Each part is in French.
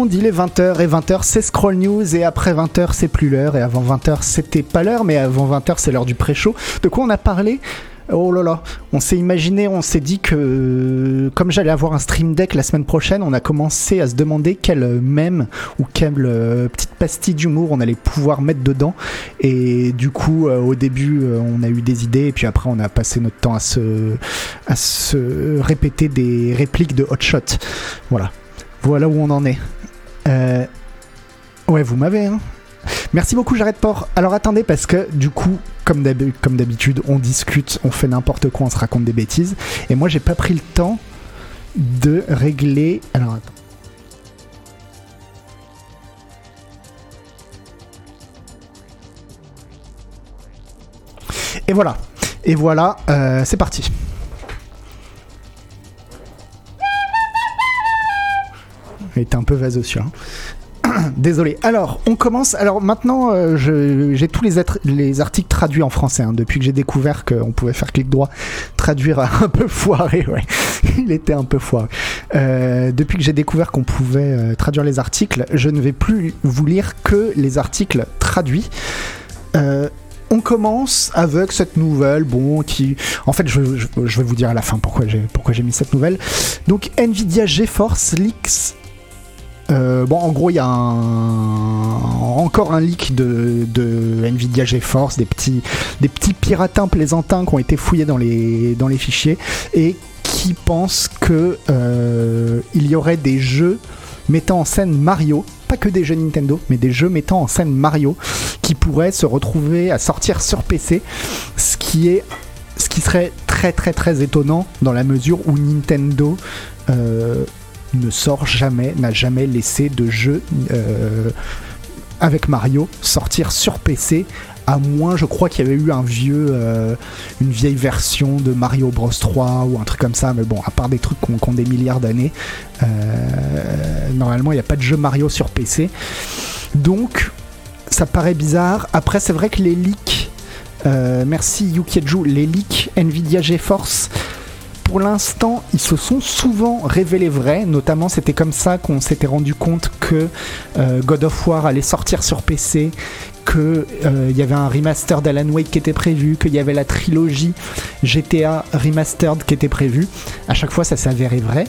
monde, il est 20h et 20h c'est Scroll News et après 20h c'est plus l'heure et avant 20h c'était pas l'heure mais avant 20h c'est l'heure du pré-show. De quoi on a parlé? Oh là là, on s'est imaginé, on s'est dit que comme j'allais avoir un stream deck la semaine prochaine, on a commencé à se demander quel mème ou quelle euh, petite pastille d'humour on allait pouvoir mettre dedans. Et du coup, euh, au début, euh, on a eu des idées et puis après, on a passé notre temps à se, à se répéter des répliques de Hot Shot. Voilà. Voilà où on en est. Ouais, vous m'avez, hein Merci beaucoup, Jared Port. Alors attendez, parce que du coup, comme d'habitude, on discute, on fait n'importe quoi, on se raconte des bêtises. Et moi, j'ai pas pris le temps de régler. Alors attends. Et voilà. Et voilà, euh, c'est parti. Il était un peu vaseux, hein. Désolé. Alors, on commence. Alors maintenant, euh, j'ai tous les, les, articles traduits en français. Hein, depuis que j'ai découvert qu'on pouvait faire clic droit, traduire un peu foiré. Il était un peu foiré. Euh, depuis que j'ai découvert qu'on pouvait euh, traduire les articles, je ne vais plus vous lire que les articles traduits. on commence avec cette nouvelle, bon, qui, en fait, je, vais vous dire à la fin pourquoi j'ai mis cette nouvelle. Donc, Nvidia GeForce leaks euh, bon, en gros, il y a encore un leak de, Nvidia GeForce, des petits, des petits piratins plaisantins qui ont été fouillés dans les, dans les fichiers et qui pensent que euh, il y aurait des jeux mettant en scène Mario, pas que des jeux Nintendo, mais des jeux mettant en scène Mario qui pourraient se retrouver à sortir sur PC, ce qui est ce qui serait très très très étonnant dans la mesure où Nintendo euh, ne sort jamais, n'a jamais laissé de jeu euh, avec Mario sortir sur PC à moins, je crois qu'il y avait eu un vieux, euh, une vieille version de Mario Bros 3 ou un truc comme ça, mais bon, à part des trucs qui ont, des milliards d'années, euh, normalement il n'y a pas de jeu Mario sur PC. Donc, ça paraît bizarre. Après, c'est vrai que les leaks, merci Yukieju, les leaks Nvidia GeForce pour l'instant, ils se sont souvent révélés vrais. Notamment, c'était comme ça qu'on s'était rendu compte que euh, God of War allait sortir sur PC, qu'il euh, y avait un remaster d'Alan Wake qui était prévu, qu'il y avait la trilogie GTA Remastered qui était prévue. À chaque fois, ça s'avérait vrai.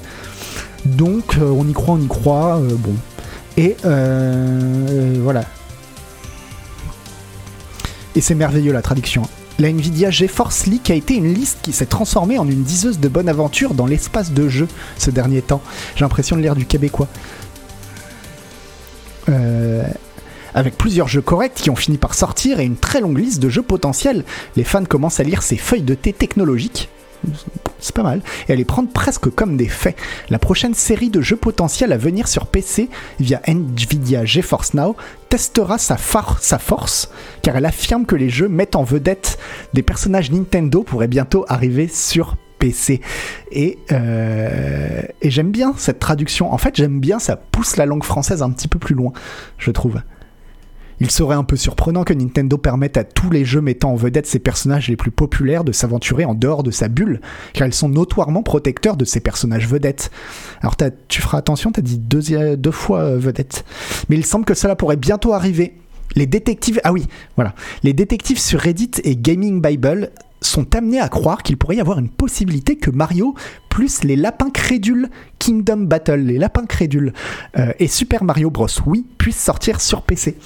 Donc, euh, on y croit, on y croit. bon. Et voilà. Et c'est merveilleux la traduction. La Nvidia GeForce Leak a été une liste qui s'est transformée en une diseuse de bonne aventure dans l'espace de jeu ce dernier temps. J'ai l'impression de lire du québécois. Euh, avec plusieurs jeux corrects qui ont fini par sortir et une très longue liste de jeux potentiels, les fans commencent à lire ces feuilles de thé technologiques c'est pas mal, et à les prendre presque comme des faits. La prochaine série de jeux potentiels à venir sur PC via Nvidia GeForce Now testera sa, force, car elle affirme que les jeux mettent en vedette des personnages Nintendo pourraient bientôt arriver sur PC. Euh, et j'aime bien cette traduction. En fait, j'aime bien, ça pousse la langue française un petit peu plus loin, je trouve. Il serait un peu surprenant que Nintendo permette à tous les jeux mettant en vedette ses personnages les plus populaires de s'aventurer en dehors de sa bulle, car ils sont notoirement protecteurs de ces personnages vedettes. Alors tu feras attention, t'as dit deux, deux fois euh, vedette. Mais il semble que cela pourrait bientôt arriver. Les détectives, ah oui, voilà. Les détectives sur Reddit et Gaming Bible sont amenés à croire qu'il pourrait y avoir une possibilité que Mario plus les lapins crédules Kingdom Battle, les lapins crédules euh, et Super Mario Bros. Oui puissent sortir sur PC.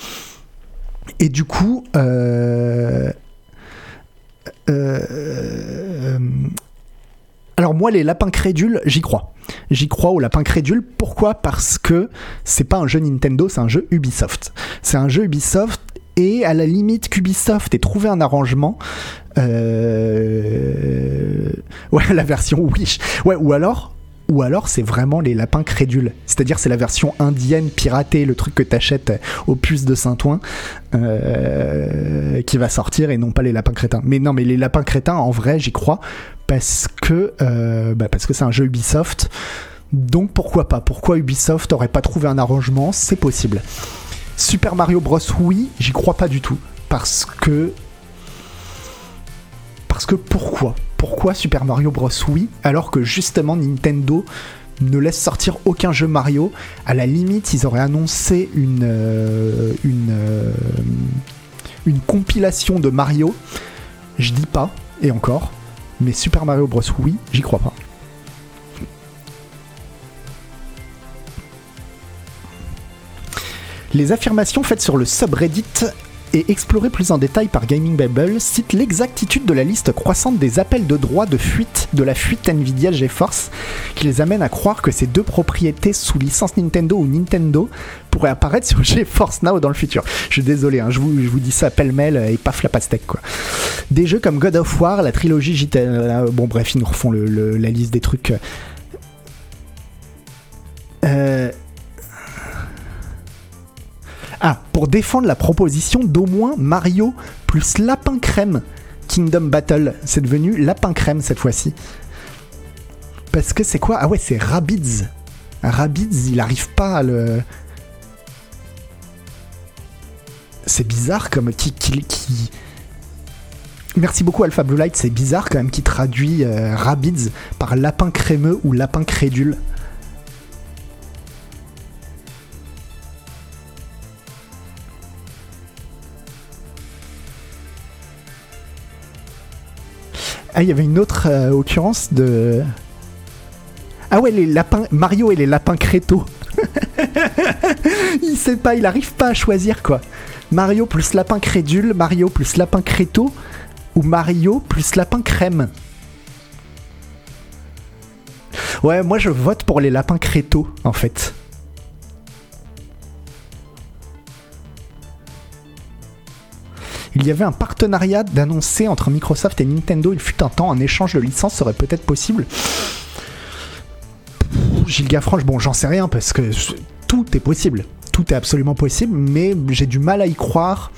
Et du coup, euh, euh, alors moi, les lapins crédules, j'y crois. J'y crois aux lapins crédules. Pourquoi? Parce que c'est pas un jeu Nintendo, c'est un jeu Ubisoft. C'est un jeu Ubisoft et à la limite qu'Ubisoft ait trouvé un arrangement. Euh, ouais, la version Wish. Ouais, ou alors ou alors c'est vraiment les lapins crédules. C'est-à-dire c'est la version indienne piratée, le truc que t'achètes au puce de Saint-Ouen, euh, qui va sortir et non pas les lapins crétins. Mais non, mais les lapins crétins, en vrai, j'y crois parce que euh, bah, parce que c'est un jeu Ubisoft. Donc pourquoi pas? Pourquoi Ubisoft aurait pas trouvé un arrangement? C'est possible. Super Mario Bros. Oui, j'y crois pas du tout parce que parce que pourquoi? Pourquoi Super Mario Bros. oui, alors que justement Nintendo ne laisse sortir aucun jeu Mario. À la limite, ils auraient annoncé une, euh, euh, compilation de Mario. Je dis pas, et encore, mais Super Mario Bros. oui, j'y crois pas. Les affirmations faites sur le subreddit et explorées plus en détail par Gaming Bible citent l'exactitude de la liste croissante des appels de droit de fuite de la fuite Nvidia GeForce qui les amène à croire que ces deux propriétés sous licence Nintendo ou Nintendo pourraient apparaître sur GeForce Now dans le futur. Je suis désolé, hein, je, vous, dis ça pêle-mêle et paf la pastèque quoi. Des jeux comme God of War, la trilogie JT... Euh, bon bref, ils nous refont le, la liste des trucs. Euh... Ah, pour défendre la proposition d'au moins Mario plus Lapin Crème Kingdom Battle. C'est devenu Lapin Crème cette fois-ci. Parce que c'est quoi? Ah ouais, c'est Rabbids. Rabbids, il arrive pas à le. C'est bizarre comme. Qui. Merci beaucoup Alpha Blue Light, c'est bizarre quand même qui traduit euh, Rabbids par lapin crémeux ou lapin crédule. Ah, il y avait une autre euh, occurrence de. Ah ouais, les lapins. Mario et les lapins créto. il sait pas, il arrive pas à choisir quoi. Mario plus lapin crédule, Mario plus lapin créto, ou Mario plus lapin crème. Ouais, moi je vote pour les lapins créto en fait. Il y avait un partenariat d'annoncer entre Microsoft et Nintendo. Il fut un temps, un échange de licences serait peut-être possible. Gilles Gaffranche, bon, j'en sais rien parce que tout est possible. Tout est absolument possible, mais j'ai du mal à y croire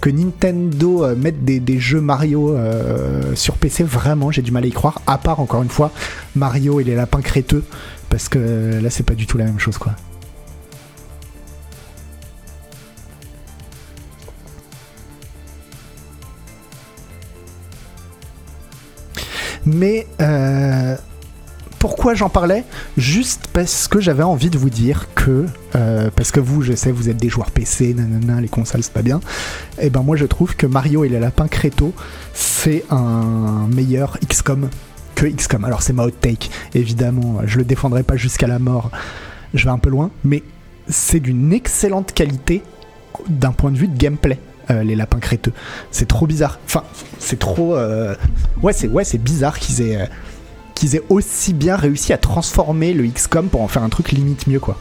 que Nintendo euh, mette des, jeux Mario euh, sur PC. Vraiment, j'ai du mal à y croire. À part, encore une fois, Mario et les lapins créteux. Parce que là, c'est pas du tout la même chose, quoi. Mais euh, pourquoi j'en parlais? Juste parce que j'avais envie de vous dire que, euh, parce que vous, je sais, vous êtes des joueurs PC, nanana, les consoles, c'est pas bien. Et eh ben moi, je trouve que Mario et les lapins Créto, c'est un meilleur XCOM que XCOM. Alors c'est ma hot take, évidemment, je le défendrai pas jusqu'à la mort, je vais un peu loin, mais c'est d'une excellente qualité d'un point de vue de gameplay. Euh, les lapins créteux. C'est trop bizarre. Enfin, c'est trop. Euh... Ouais, c'est ouais, bizarre qu'ils aient, euh, qu'ils aient aussi bien réussi à transformer le XCOM pour en faire un truc limite mieux, quoi.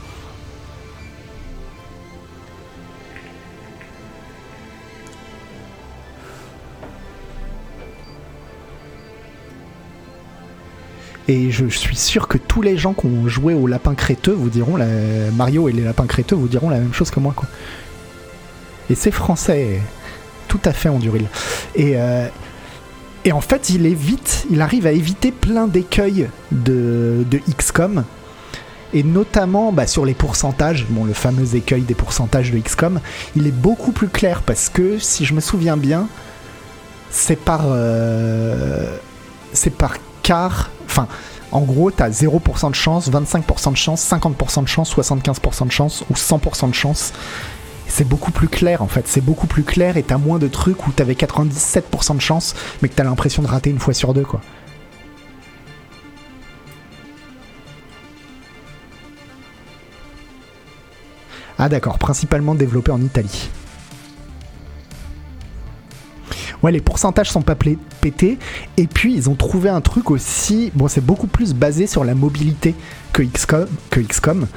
Et je suis sûr que tous les gens qui ont joué au lapin créteux vous diront. Mario et les lapins créteux vous diront la même chose que moi quoi. Et c'est français, tout à fait Enduril. Et, euh, et en fait, il évite, il arrive à éviter plein d'écueils de, de XCOM. Et notamment bah, sur les pourcentages, bon, le fameux écueil des pourcentages de XCOM, il est beaucoup plus clair parce que si je me souviens bien, c'est par, euh, c'est par quart, enfin, en gros, tu as 0% de chance, 25% de chance, 50% de chance, 75% de chance ou 100% de chance c'est beaucoup plus clair en fait. C'est beaucoup plus clair et t'as moins de trucs où t'avais 97% de chance, mais que t'as l'impression de rater une fois sur deux quoi. Ah d'accord, principalement développé en Italie. Ouais, les pourcentages sont pas pétés. Et puis, ils ont trouvé un truc aussi. Bon, c'est beaucoup plus basé sur la mobilité que XCOM. Que XCOM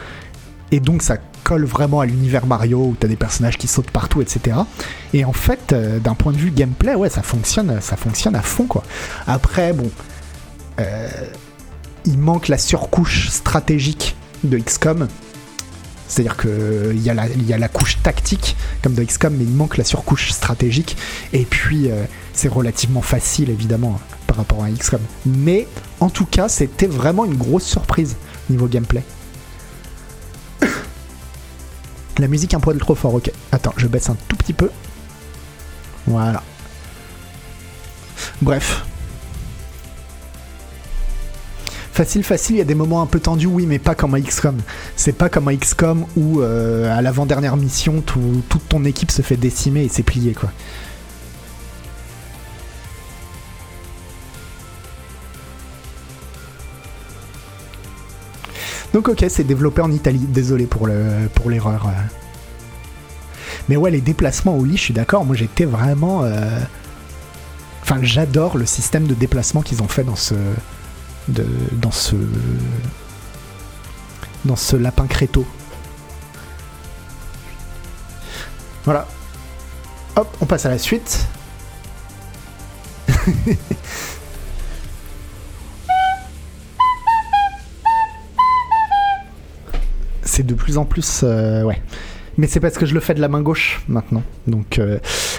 et donc, ça colle vraiment à l'univers Mario où t'as des personnages qui sautent partout, etc. Et en fait, euh, d'un point de vue gameplay, ouais, ça fonctionne, ça fonctionne à fond, quoi. Après, bon, euh, il manque la surcouche stratégique de XCOM. C'est-à-dire qu'il y, a la, y a la couche tactique comme de XCOM, mais il manque la surcouche stratégique. Et puis, euh, c'est relativement facile, évidemment, par rapport à XCOM. Mais en tout cas, c'était vraiment une grosse surprise niveau gameplay. La musique un poil trop fort, ok. Attends, je baisse un tout petit peu. Voilà. Bref. Facile, facile, il y a des moments un peu tendus, oui, mais pas comme à XCOM. C'est pas comme à XCOM où euh, à l'avant-dernière mission, toute ton équipe se fait décimer et c'est plié, quoi. Donc ok, c'est développé en Italie. Désolé pour le pour l'erreur. Euh. Mais ouais, les déplacements au lit, je suis d'accord. Moi, j'étais vraiment. Euh, enfin, j'adore le système de déplacement qu'ils ont fait dans ce de, dans ce dans ce lapin créto. Voilà. Hop, on passe à la suite. c'est de plus en plus. Euh, ouais. Mais c'est parce que je le fais de la main gauche maintenant. Donc, euh,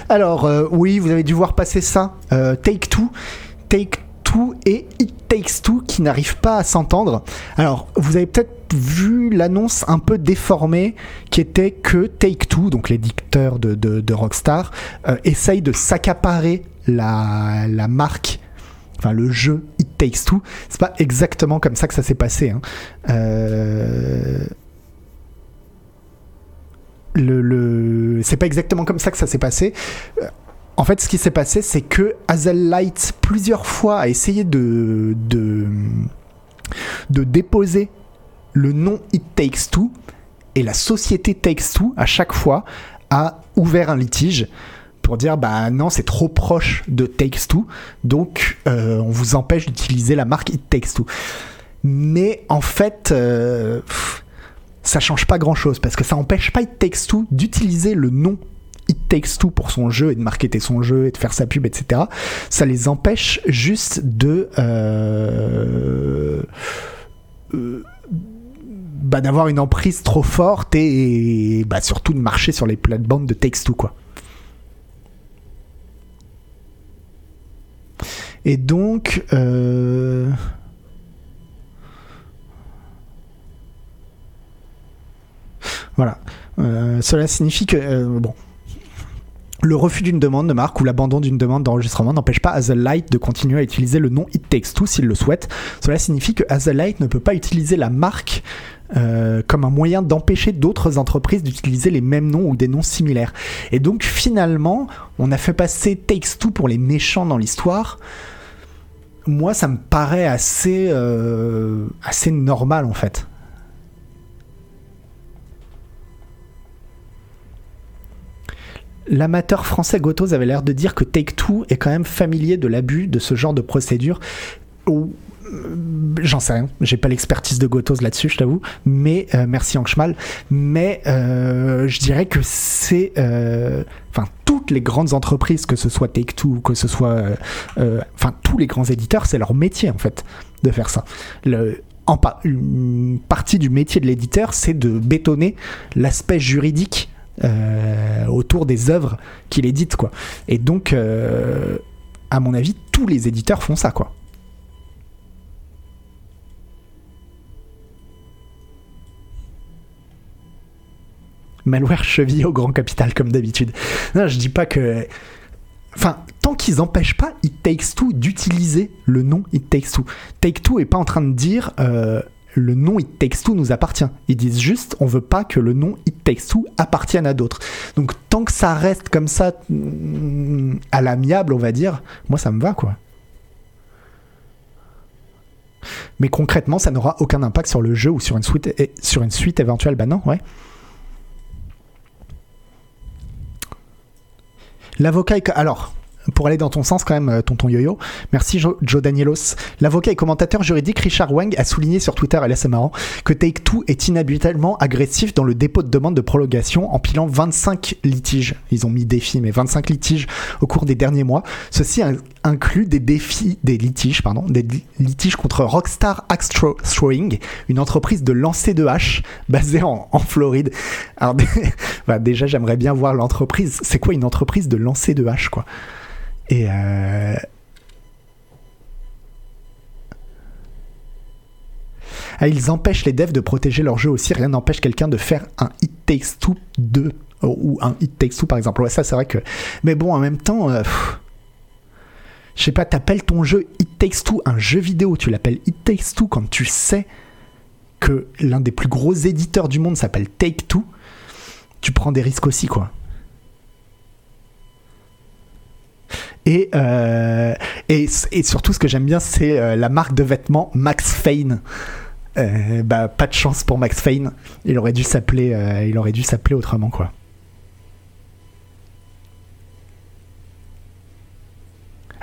alors, euh, oui, vous avez dû voir passer ça. Take Two. Take Two et It Takes Two qui n'arrivent pas à s'entendre. Alors, vous avez peut-être vu l'annonce un peu déformée qui était que Take Two, donc l'éditeur de, de, Rockstar, essaye de s'accaparer la, la marque enfin le jeu It Takes Two, c'est pas exactement comme ça que ça s'est passé. Hein. Euh, le, c'est pas exactement comme ça que ça s'est passé. Euh, en fait, ce qui s'est passé, c'est que Hazel Light, plusieurs fois, a essayé de, de, de déposer le nom It Takes Two, et la société Takes Two, à chaque fois, a ouvert un litige pour dire bah non c'est trop proche de Takes Two donc euh, on vous empêche d'utiliser la marque It Takes Two mais en fait euh, ça change pas grand chose parce que ça empêche pas It Takes Two d'utiliser le nom It Takes Two pour son jeu et de marketer son jeu et de faire sa pub, etc. Ça les empêche juste de. Euh, euh, bah, d'avoir une emprise trop forte et, bah, surtout de marcher sur les plates-bandes de Takes Two, quoi. Et donc. Euh, Voilà. Euh, cela signifie que, euh, le refus d'une demande de marque ou l'abandon d'une demande d'enregistrement n'empêche pas Light de continuer à utiliser le nom It Takes Two s'il le souhaite. Cela signifie que Light ne peut pas utiliser la marque euh, comme un moyen d'empêcher d'autres entreprises d'utiliser les mêmes noms ou des noms similaires. Et donc finalement, on a fait passer Takes Two pour les méchants dans l'histoire. Moi, ça me paraît assez normal en fait. L'amateur français Gotos avait l'air de dire que Take-Two est quand même familier de l'abus de ce genre de procédure. Euh, j'en sais rien, j'ai pas l'expertise de Gotos là-dessus, je t'avoue, mais euh, merci Anchmal. Mais euh, je dirais que c'est. Enfin, toutes les grandes entreprises, que ce soit Take-Two, que ce soit. Enfin, tous les grands éditeurs, c'est leur métier en fait de faire ça. En une partie du métier de l'éditeur, c'est de bétonner l'aspect juridique euh, autour des œuvres qu'il édite, quoi. Et donc, euh, à mon avis, tous les éditeurs font ça, quoi. Malware cheville au grand capital, comme d'habitude. Non, je dis pas que. Enfin, tant qu'ils empêchent pas It Takes Two d'utiliser le nom It Takes Two. Take Two est pas en train de dire euh, le nom It Takes Two nous appartient. Ils disent juste, on veut pas que le nom It Takes Two appartienne à d'autres. Donc tant que ça reste comme ça, mm, à l'amiable, on va dire, moi ça me va, quoi. Mais concrètement, ça n'aura aucun impact sur le jeu ou sur une suite, sur une suite éventuelle. Bah non, ouais. L'avocat. Alors, pour aller dans ton sens quand même, euh, tonton Yo-Yo. Merci Joe, Danielos. L'avocat et commentateur juridique Richard Wang a souligné sur Twitter, et là c'est marrant, que Take-Two est inhabituellement agressif dans le dépôt de demande de prolongation, empilant 25 litiges. Ils ont mis défi, mais 25 litiges au cours des derniers mois. Ceci inclut des défis, des litiges, pardon, des litiges contre Rockstar Axe Throwing, une entreprise de lancer de hache basée en, Floride. Alors, bah, déjà, j'aimerais bien voir l'entreprise. C'est quoi une entreprise de lancer de hache, quoi? Et euh, ah, ils empêchent les devs de protéger leur jeu aussi. Rien n'empêche quelqu'un de faire un It Takes Two 2 ou un It Takes Two par exemple. Ouais, ça c'est vrai que. Mais bon, en même temps, euh, Je sais pas, t'appelles ton jeu It Takes Two, un jeu vidéo, tu l'appelles It Takes Two quand tu sais que l'un des plus gros éditeurs du monde s'appelle Take Two, tu prends des risques aussi, quoi. Et, euh, et, et, surtout, ce que j'aime bien, c'est euh, la marque de vêtements Max Fane. Euh, bah, pas de chance pour Max Fane. Il aurait dû s'appeler, il aurait dû s'appeler autrement, quoi.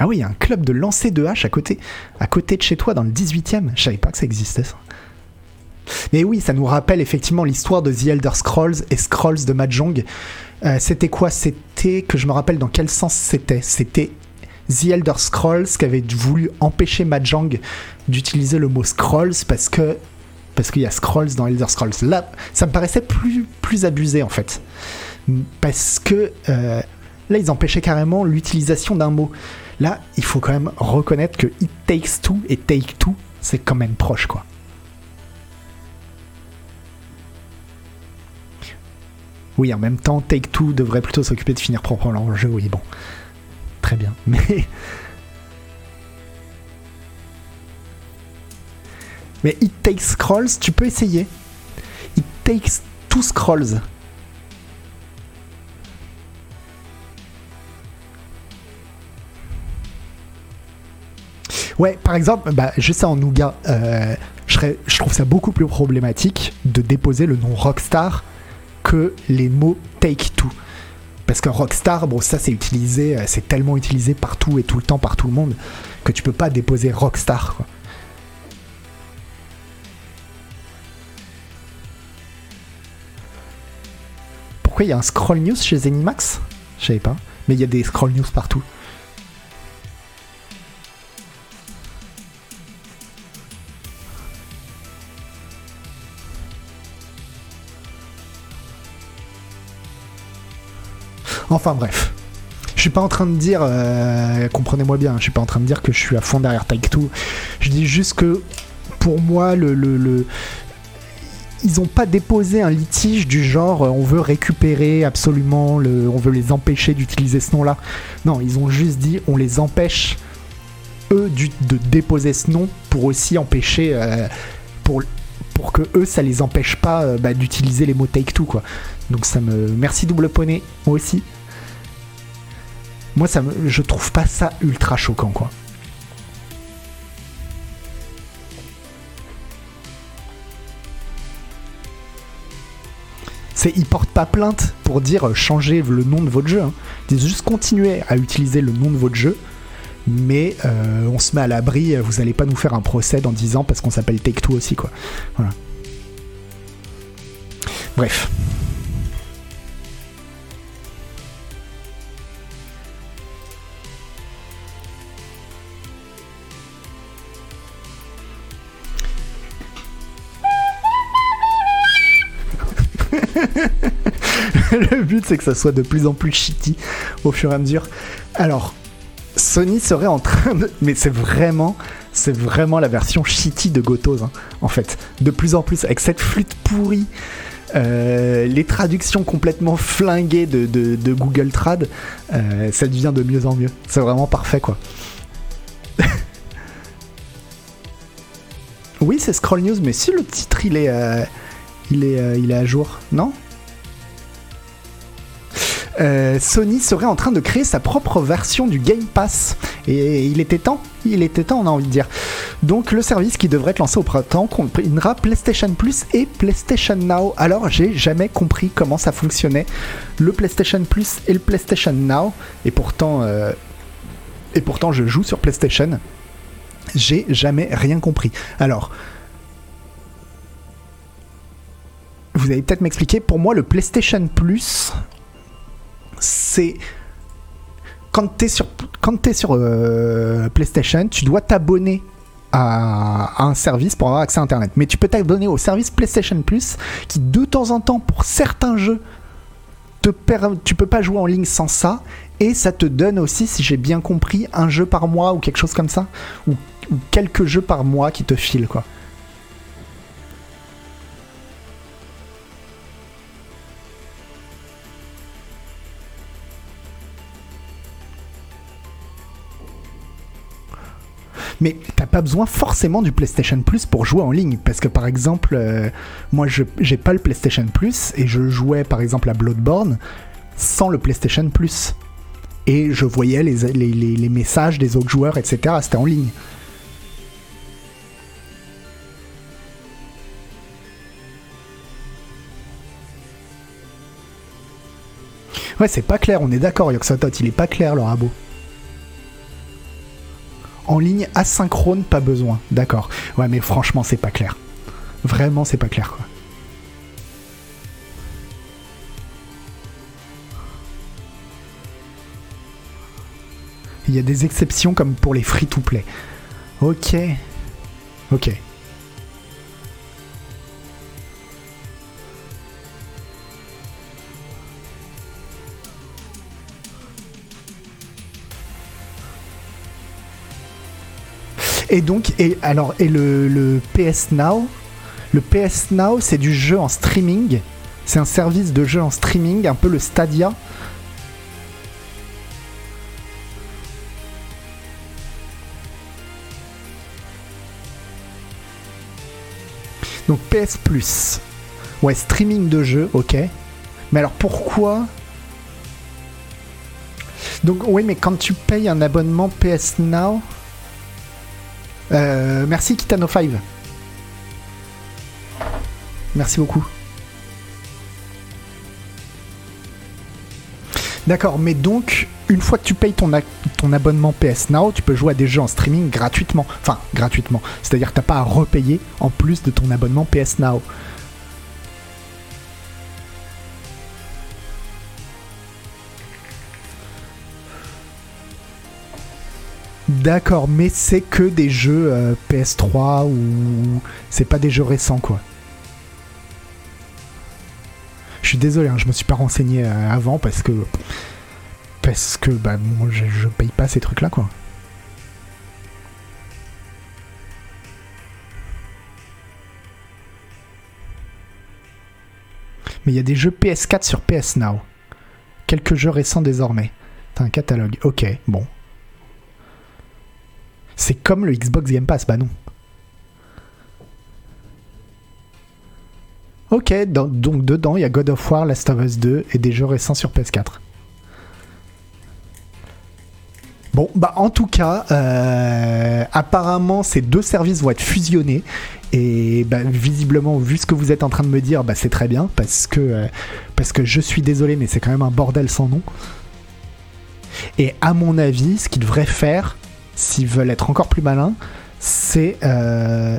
Ah oui, il y a un club de lancer de hache à côté, à côté de chez toi, dans le 18e. Je savais pas que ça existait, ça. Mais oui, ça nous rappelle effectivement l'histoire de The Elder Scrolls et Scrolls de Mahjong. Euh, c'était quoi? C'était que je me rappelle dans quel sens c'était. C'était The Elder Scrolls qui avait voulu empêcher Mahjong d'utiliser le mot Scrolls parce que parce qu'il y a Scrolls dans Elder Scrolls. Là, ça me paraissait plus plus abusé en fait, parce que euh, là ils empêchaient carrément l'utilisation d'un mot. Là, il faut quand même reconnaître que It Takes Two et Take Two, c'est quand même proche quoi. Oui, en même temps, Take-Two devrait plutôt s'occuper de finir propre leur jeu. Oui, bon. Très bien. Mais. Mais It Takes Scrolls, tu peux essayer. It Takes Two Scrolls. Ouais, par exemple, bah, je sais en Nougat, euh, je, je trouve ça beaucoup plus problématique de déposer le nom Rockstar les mots Take Two. Parce que Rockstar, bon, ça c'est utilisé, euh, c'est tellement utilisé partout et tout le temps par tout le monde que tu peux pas déposer Rockstar. Pourquoi il y a un scroll news chez Zenimax? Je savais pas, mais il y a des scroll news partout. Enfin bref. Je suis pas en train de dire, euh, comprenez-moi bien, je suis pas en train de dire que je suis à fond derrière Take Two. Je dis juste que pour moi, ils ont pas déposé un litige du genre euh, on veut récupérer absolument, on veut les empêcher d'utiliser ce nom-là. Non, ils ont juste dit on les empêche eux de déposer ce nom pour aussi empêcher euh, pour pour que eux ça les empêche pas bah, d'utiliser les mots Take Two quoi. Donc ça me merci double poney moi aussi moi, ça me, je trouve pas ça ultra choquant, quoi. C'est, ils portent pas plainte pour dire euh, changer le nom de votre jeu. Hein. Ils disent juste continuer à utiliser le nom de votre jeu, mais euh, on se met à l'abri. Vous allez pas nous faire un procès dans 10 ans parce qu'on s'appelle Take Two aussi, quoi. Voilà. Bref. le but, c'est que ça soit de plus en plus shitty au fur et à mesure. Alors, Sony serait en train de. Mais c'est vraiment. C'est vraiment la version shitty de Gotos, hein, en fait. De plus en plus, avec cette flûte pourrie. Euh, les traductions complètement flinguées de, Google Trad, euh, ça devient de mieux en mieux. C'est vraiment parfait, quoi. oui, c'est Scroll News, mais si le titre il est, euh, il est, il est à jour, non euh, Sony serait en train de créer sa propre version du Game Pass. Et il était temps, il était temps, on a envie de dire. Donc le service qui devrait être lancé au printemps combinera PlayStation Plus et PlayStation Now. Alors j'ai jamais compris comment ça fonctionnait, le PlayStation Plus et le PlayStation Now. Et pourtant, euh, et pourtant je joue sur PlayStation. J'ai jamais rien compris. Alors, vous allez peut-être m'expliquer. Pour moi, le PlayStation Plus, c'est quand tu es sur, euh, PlayStation, tu dois t'abonner à, un service pour avoir accès à Internet. Mais tu peux t'abonner au service PlayStation Plus qui, de temps en temps, pour certains jeux, te tu peux pas jouer en ligne sans ça. Et ça te donne aussi, si j'ai bien compris, un jeu par mois ou quelque chose comme ça. Ou, ou quelques jeux par mois qui te filent, quoi. Mais t'as pas besoin forcément du PlayStation Plus pour jouer en ligne. Parce que par exemple, euh, moi j'ai pas le PlayStation Plus et je jouais par exemple à Bloodborne sans le PlayStation Plus. Et je voyais les messages des autres joueurs, etc. C'était en ligne. Ouais, c'est pas clair, on est d'accord, Yoxotot, il est pas clair le rabot. En ligne asynchrone, pas besoin. D'accord. Ouais, mais franchement, c'est pas clair. Vraiment, c'est pas clair, quoi. Il y a des exceptions comme pour les free-to-play. Ok. Ok. Et donc, et alors, et le, le PS Now, le PS Now, c'est du jeu en streaming. C'est un service de jeu en streaming, un peu le Stadia. Donc PS Plus. Ouais, streaming de jeu, ok. Mais alors pourquoi? Donc oui, mais quand tu payes un abonnement PS Now, euh, merci Kitano5. Merci beaucoup. D'accord, mais donc, une fois que tu payes ton, abonnement PS Now, tu peux jouer à des jeux en streaming gratuitement. Enfin, gratuitement. C'est-à-dire que t'as pas à repayer en plus de ton abonnement PS Now. D'accord, mais c'est que des jeux euh, PS3 ou c'est pas des jeux récents quoi. Je suis désolé, hein, je me suis pas renseigné euh, avant parce que parce que bah moi je, je paye pas ces trucs là quoi. Mais il y a des jeux PS4 sur PS Now. Quelques jeux récents désormais. T'as un catalogue. Ok, bon. C'est comme le Xbox Game Pass, bah non. Ok, donc dedans il y a God of War, Last of Us 2 et des jeux récents sur PS4. Bon, bah en tout cas, euh, apparemment ces deux services vont être fusionnés et bah, visiblement, vu ce que vous êtes en train de me dire, bah, c'est très bien parce que euh, parce que je suis désolé, mais c'est quand même un bordel sans nom. Et à mon avis, ce qu'ils devraient faire, s'ils veulent être encore plus malins, c'est euh,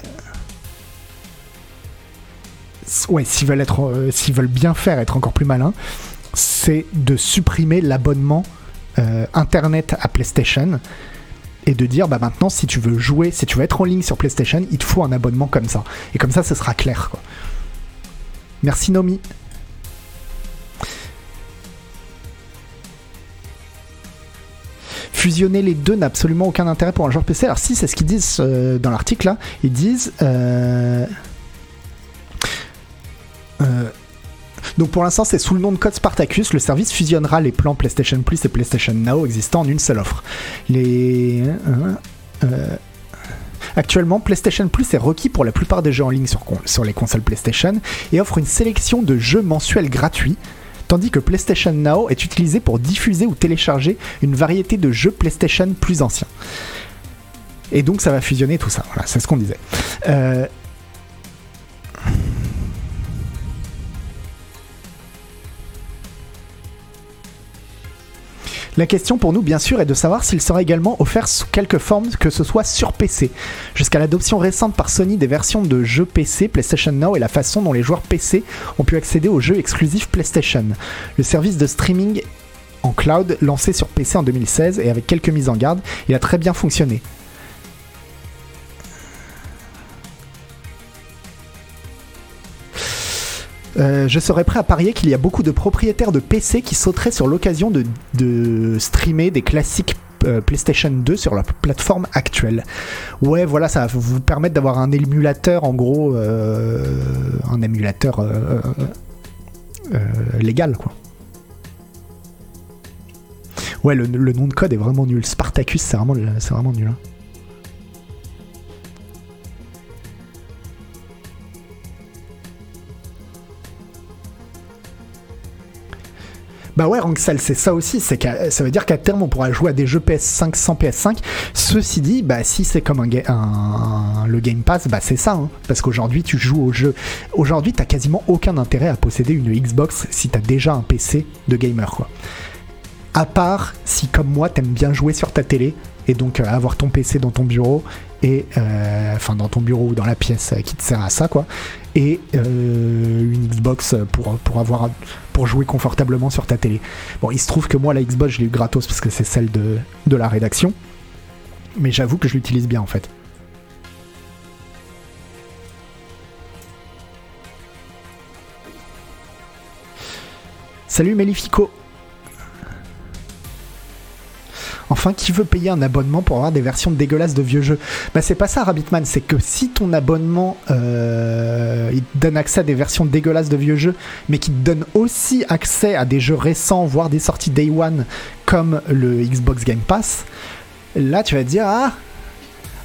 ouais, s'ils veulent euh, veulent bien faire, être encore plus malins, c'est de supprimer l'abonnement euh, internet à PlayStation et de dire bah maintenant si tu veux jouer, si tu veux être en ligne sur PlayStation, il te faut un abonnement comme ça. Et comme ça, ce sera clair. Merci Nomi. Fusionner les deux n'a absolument aucun intérêt pour un joueur PC. Alors si, c'est ce qu'ils disent euh, dans l'article là. Ils disent... euh, euh, donc pour l'instant, c'est sous le nom de code Spartacus. Le service fusionnera les plans PlayStation Plus et PlayStation Now existants en une seule offre. Euh, euh, Actuellement, PlayStation Plus est requis pour la plupart des jeux en ligne sur les consoles PlayStation et offre une sélection de jeux mensuels gratuits, tandis que PlayStation Now est utilisé pour diffuser ou télécharger une variété de jeux PlayStation plus anciens. Et donc ça va fusionner tout ça, voilà, c'est ce qu'on disait. Euh, La question pour nous, bien sûr, est de savoir s'il sera également offert sous quelque forme que ce soit sur PC. Jusqu'à l'adoption récente par Sony des versions de jeux PC, PlayStation Now est la façon dont les joueurs PC ont pu accéder aux jeux exclusifs PlayStation. Le service de streaming en cloud lancé sur PC en 2016 et avec quelques mises en garde, il a très bien fonctionné. Euh, je serais prêt à parier qu'il y a beaucoup de propriétaires de PC qui sauteraient sur l'occasion de, streamer des classiques euh, PlayStation 2 sur leur plateforme actuelle. Ouais, voilà, ça va vous permettre d'avoir un émulateur, en gros, euh, un émulateur légal, quoi. Ouais, le, nom de code est vraiment nul. Spartacus, c'est vraiment, vraiment nul. hein. Bah ouais, Ranksel, c'est ça aussi. C'est que ça veut dire qu'à terme, on pourra jouer à des jeux PS5 sans PS5. Ceci dit, bah si c'est comme un, le Game Pass, bah c'est ça. Hein. parce qu'aujourd'hui, tu joues au jeu. Aujourd'hui, t'as quasiment aucun intérêt à posséder une Xbox si t'as déjà un PC de gamer. À part si, comme moi, t'aimes bien jouer sur ta télé et donc euh, avoir ton PC dans ton bureau et euh, enfin dans ton bureau ou dans la pièce qui te sert à ça, quoi et euh, une Xbox pour, pour, avoir, pour jouer confortablement sur ta télé. Bon, il se trouve que moi, la Xbox, je l'ai eu gratos parce que c'est celle de, de la rédaction. Mais j'avoue que je l'utilise bien en fait. Salut Melifico Enfin, qui veut payer un abonnement pour avoir des versions dégueulasses de vieux jeux Bah, c'est pas ça, Rabbitman. C'est que si ton abonnement euh, il te donne accès à des versions dégueulasses de vieux jeux, mais qui te donne aussi accès à des jeux récents, voire des sorties Day One, comme le Xbox Game Pass, là, tu vas te dire Ah,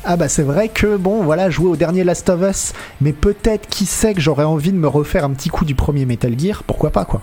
ah bah c'est vrai que bon voilà jouer au dernier Last of Us mais peut-être qui sait que j'aurais envie de me refaire un petit coup du premier Metal Gear pourquoi pas quoi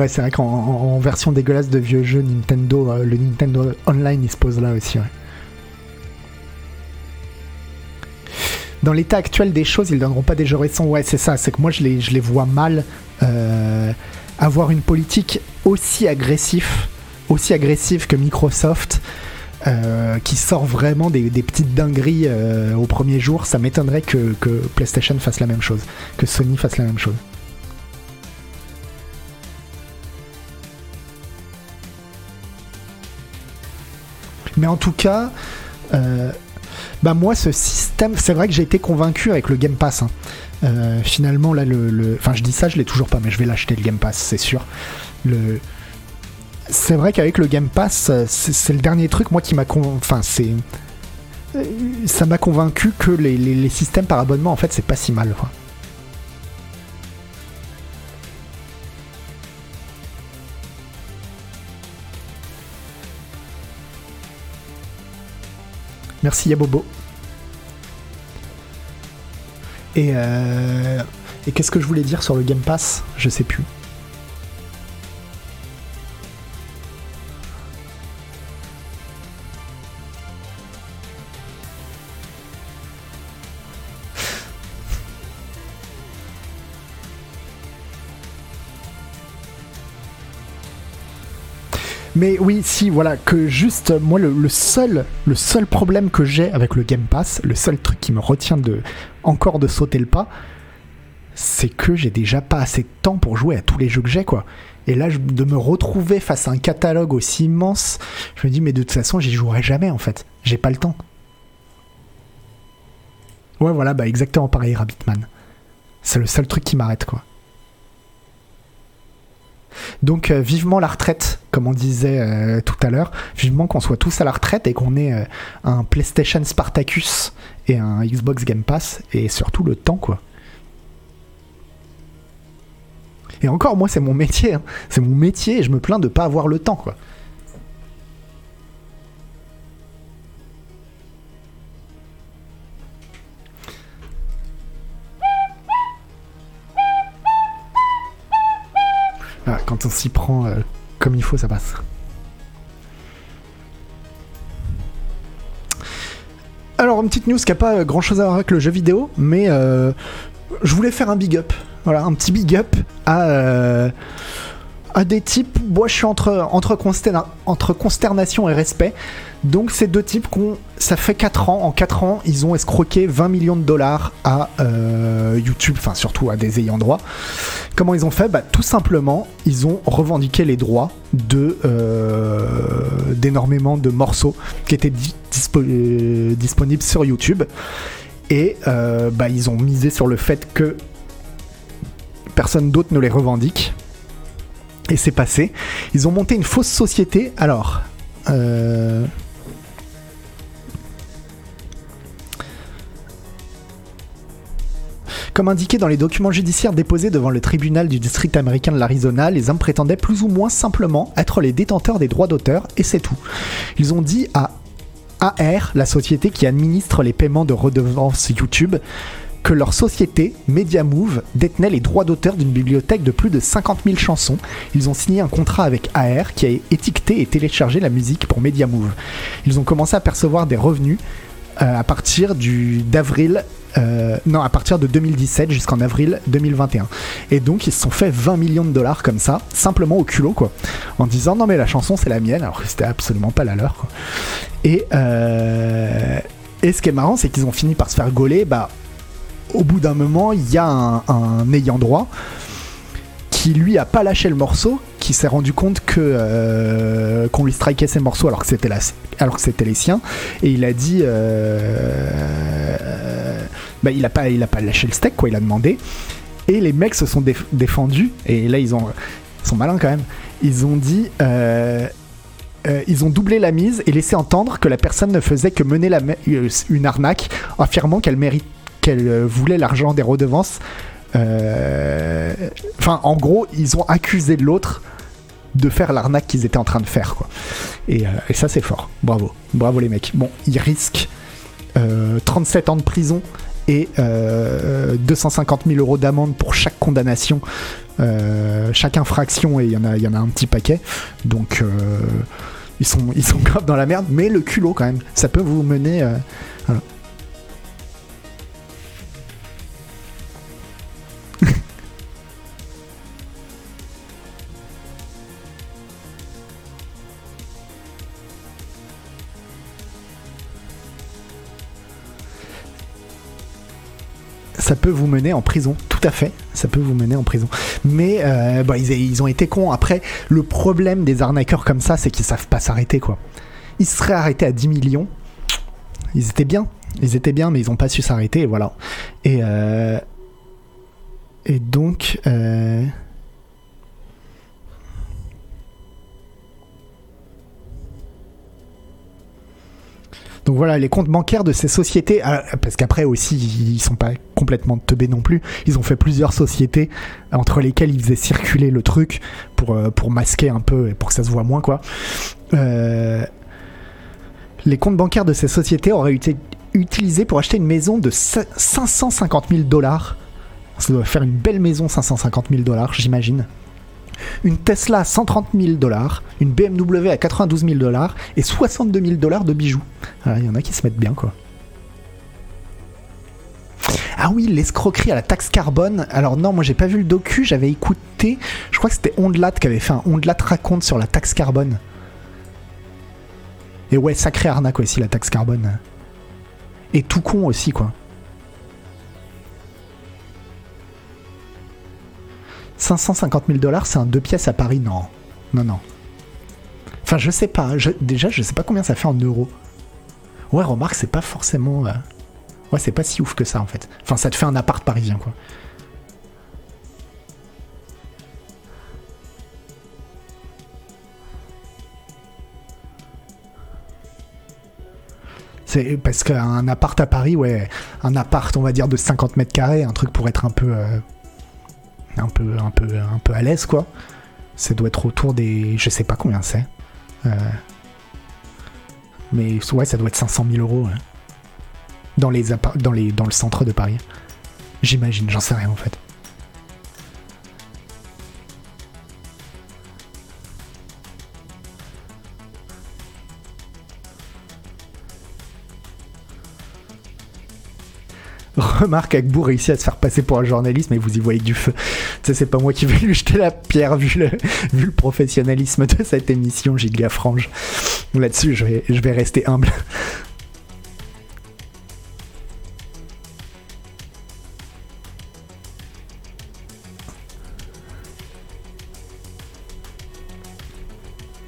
ouais, c'est vrai qu'en version dégueulasse de vieux jeux Nintendo, euh, le Nintendo Online il se pose là aussi. Dans l'état actuel des choses, ils donneront pas des jeux récents. Ouais, c'est ça. C'est que moi, je les, je les vois mal euh, avoir une politique aussi agressive, aussi agressive que Microsoft. Euh, qui sort vraiment des, petites dingueries au premier jour, ça m'étonnerait que, que PlayStation fasse la même chose, que Sony fasse la même chose. Mais en tout cas, euh, bah moi, ce système, c'est vrai que j'ai été convaincu avec le Game Pass. Hein. Euh, finalement, là, le, enfin, je dis ça, je l'ai toujours pas, mais je vais l'acheter le Game Pass, c'est sûr. C'est vrai qu'avec le Game Pass, c'est, le dernier truc, moi, qui m'a, enfin, c'est, ça m'a convaincu que les, les, systèmes par abonnement, en fait, c'est pas si mal. Merci Yabobo. Et, euh, et qu'est-ce que je voulais dire sur le Game Pass? Je sais plus. Mais oui, si, voilà, que juste, moi, le, seul, le seul problème que j'ai avec le Game Pass, le seul truc qui me retient de, encore de sauter le pas, c'est que j'ai déjà pas assez de temps pour jouer à tous les jeux que j'ai, quoi. Et là, de me retrouver face à un catalogue aussi immense, je me dis, mais de toute façon, j'y jouerai jamais, en fait. J'ai pas le temps. Ouais, voilà, bah exactement pareil, Rabbitman. C'est le seul truc qui m'arrête, quoi. Donc euh, vivement la retraite, comme on disait euh, tout à l'heure, vivement qu'on soit tous à la retraite et qu'on ait euh, un PlayStation Spartacus et un Xbox Game Pass et surtout le temps quoi. Et encore moi c'est mon métier, hein. c'est mon métier et je me plains de pas avoir le temps quoi. Ah, quand on s'y prend euh, comme il faut, ça passe. Alors, une petite news qui n'a pas grand chose à voir avec le jeu vidéo, mais euh, je voulais faire un big up. Voilà, un petit big up à, euh, à des types. Moi, je suis entre, consternation et respect. Donc ces deux types, ça fait 4 ans, en 4 ans, ils ont escroqué 20 millions de dollars à euh, YouTube, enfin surtout à des ayants droit. Comment ils ont fait? Bah, Tout simplement, ils ont revendiqué les droits euh, d'énormément de morceaux qui étaient euh, disponibles sur YouTube. Et bah, ils ont misé sur le fait que personne d'autre ne les revendique. Et c'est passé. Ils ont monté une fausse société. Alors. Euh, comme indiqué dans les documents judiciaires déposés devant le tribunal du district américain de l'Arizona, les hommes prétendaient plus ou moins simplement être les détenteurs des droits d'auteur, et c'est tout. Ils ont dit à AR, la société qui administre les paiements de redevances YouTube, que leur société, MediaMove, détenait les droits d'auteur d'une bibliothèque de plus de 50 000 chansons. Ils ont signé un contrat avec AR qui a étiqueté et téléchargé la musique pour MediaMove. Ils ont commencé à percevoir des revenus euh, à partir d'avril euh, non, à partir de 2017 jusqu'en avril 2021. Et donc ils se sont fait 20 millions de dollars comme ça, simplement au culot, quoi. En disant non mais la chanson c'est la mienne, alors que c'était absolument pas la leur. Et, euh, et ce qui est marrant, c'est qu'ils ont fini par se faire gauler, bah au bout d'un moment, il y a un, ayant droit qui lui a pas lâché le morceau, qui s'est rendu compte que euh, qu'on lui strikait ses morceaux alors que c'était alors que c'était les siens, et il a dit, euh, bah, il a pas il a pas lâché le steak quoi, il a demandé, et les mecs se sont défendus et là ils ont sont malins quand même, ils ont dit euh, ils ont doublé la mise et laissé entendre que la personne ne faisait que mener la une arnaque, affirmant qu'elle mérite qu'elle euh, voulait l'argent des redevances. Euh, enfin, en gros, ils ont accusé l'autre de faire l'arnaque qu'ils étaient en train de faire. Quoi. Et, euh, ça, c'est fort. Bravo. Bravo les mecs. Bon, ils risquent 37 ans de prison et 250 000 euros d'amende pour chaque condamnation, chaque infraction, et il y, en a, y en a un petit paquet. Donc, ils, sont, ils sont grave dans la merde, mais le culot quand même, ça peut vous mener. Ça peut vous mener en prison, tout à fait, ça peut vous mener en prison. Mais euh, bah, ils, ont été cons. Après, le problème des arnaqueurs comme ça, c'est qu'ils savent pas s'arrêter, quoi. Ils seraient arrêtés à 10 millions, ils étaient bien, ils étaient bien, mais ils ont pas su s'arrêter, et voilà. Et, euh, et donc... Euh, Donc voilà, les comptes bancaires de ces sociétés, euh, parce qu'après aussi, ils sont pas complètement teubés non plus. Ils ont fait plusieurs sociétés entre lesquelles ils faisaient circuler le truc pour, euh, masquer un peu et pour que ça se voit moins, quoi. Euh, les comptes bancaires de ces sociétés auraient été utilisés pour acheter une maison de 550 000 dollars. Ça doit faire une belle maison, 550 000 dollars, j'imagine une Tesla à 130 000 dollars, une BMW à 92 000 dollars et 62 000 dollars de bijoux. Ah, il y en a qui se mettent bien, quoi. Ah oui, l'escroquerie à la taxe carbone. Alors non, moi j'ai pas vu le docu, j'avais écouté. Je crois que c'était Ondelat qui avait fait un Ondelat raconte sur la taxe carbone. Et ouais, sacré arnaque aussi la taxe carbone. Et tout con aussi, quoi. 550 000 dollars, c'est un deux pièces à Paris Non. Non, non. Enfin, je sais pas. déjà, je sais pas combien ça fait en euros. Ouais, remarque, c'est pas forcément. Euh, ouais, c'est pas si ouf que ça en fait. Enfin, ça te fait un appart parisien quoi. C'est parce qu'un appart à Paris, ouais, un appart, on va dire, de 50 mètres carrés, un truc pour être un peu. Euh, un peu, à l'aise, quoi. Ça doit être autour des. Je sais pas combien c'est. Euh, mais ouais, ça doit être 500 000 euros. Dans, les dans, les, dans le centre de Paris. J'imagine, j'en sais rien en fait. Remarque, Agbour réussit à se faire passer pour un journaliste, mais vous y voyez du feu. Tu c'est pas moi qui vais lui jeter la pierre vu le, vu professionnalisme de cette émission, Giga Frange. Là-dessus, je vais, je vais rester humble.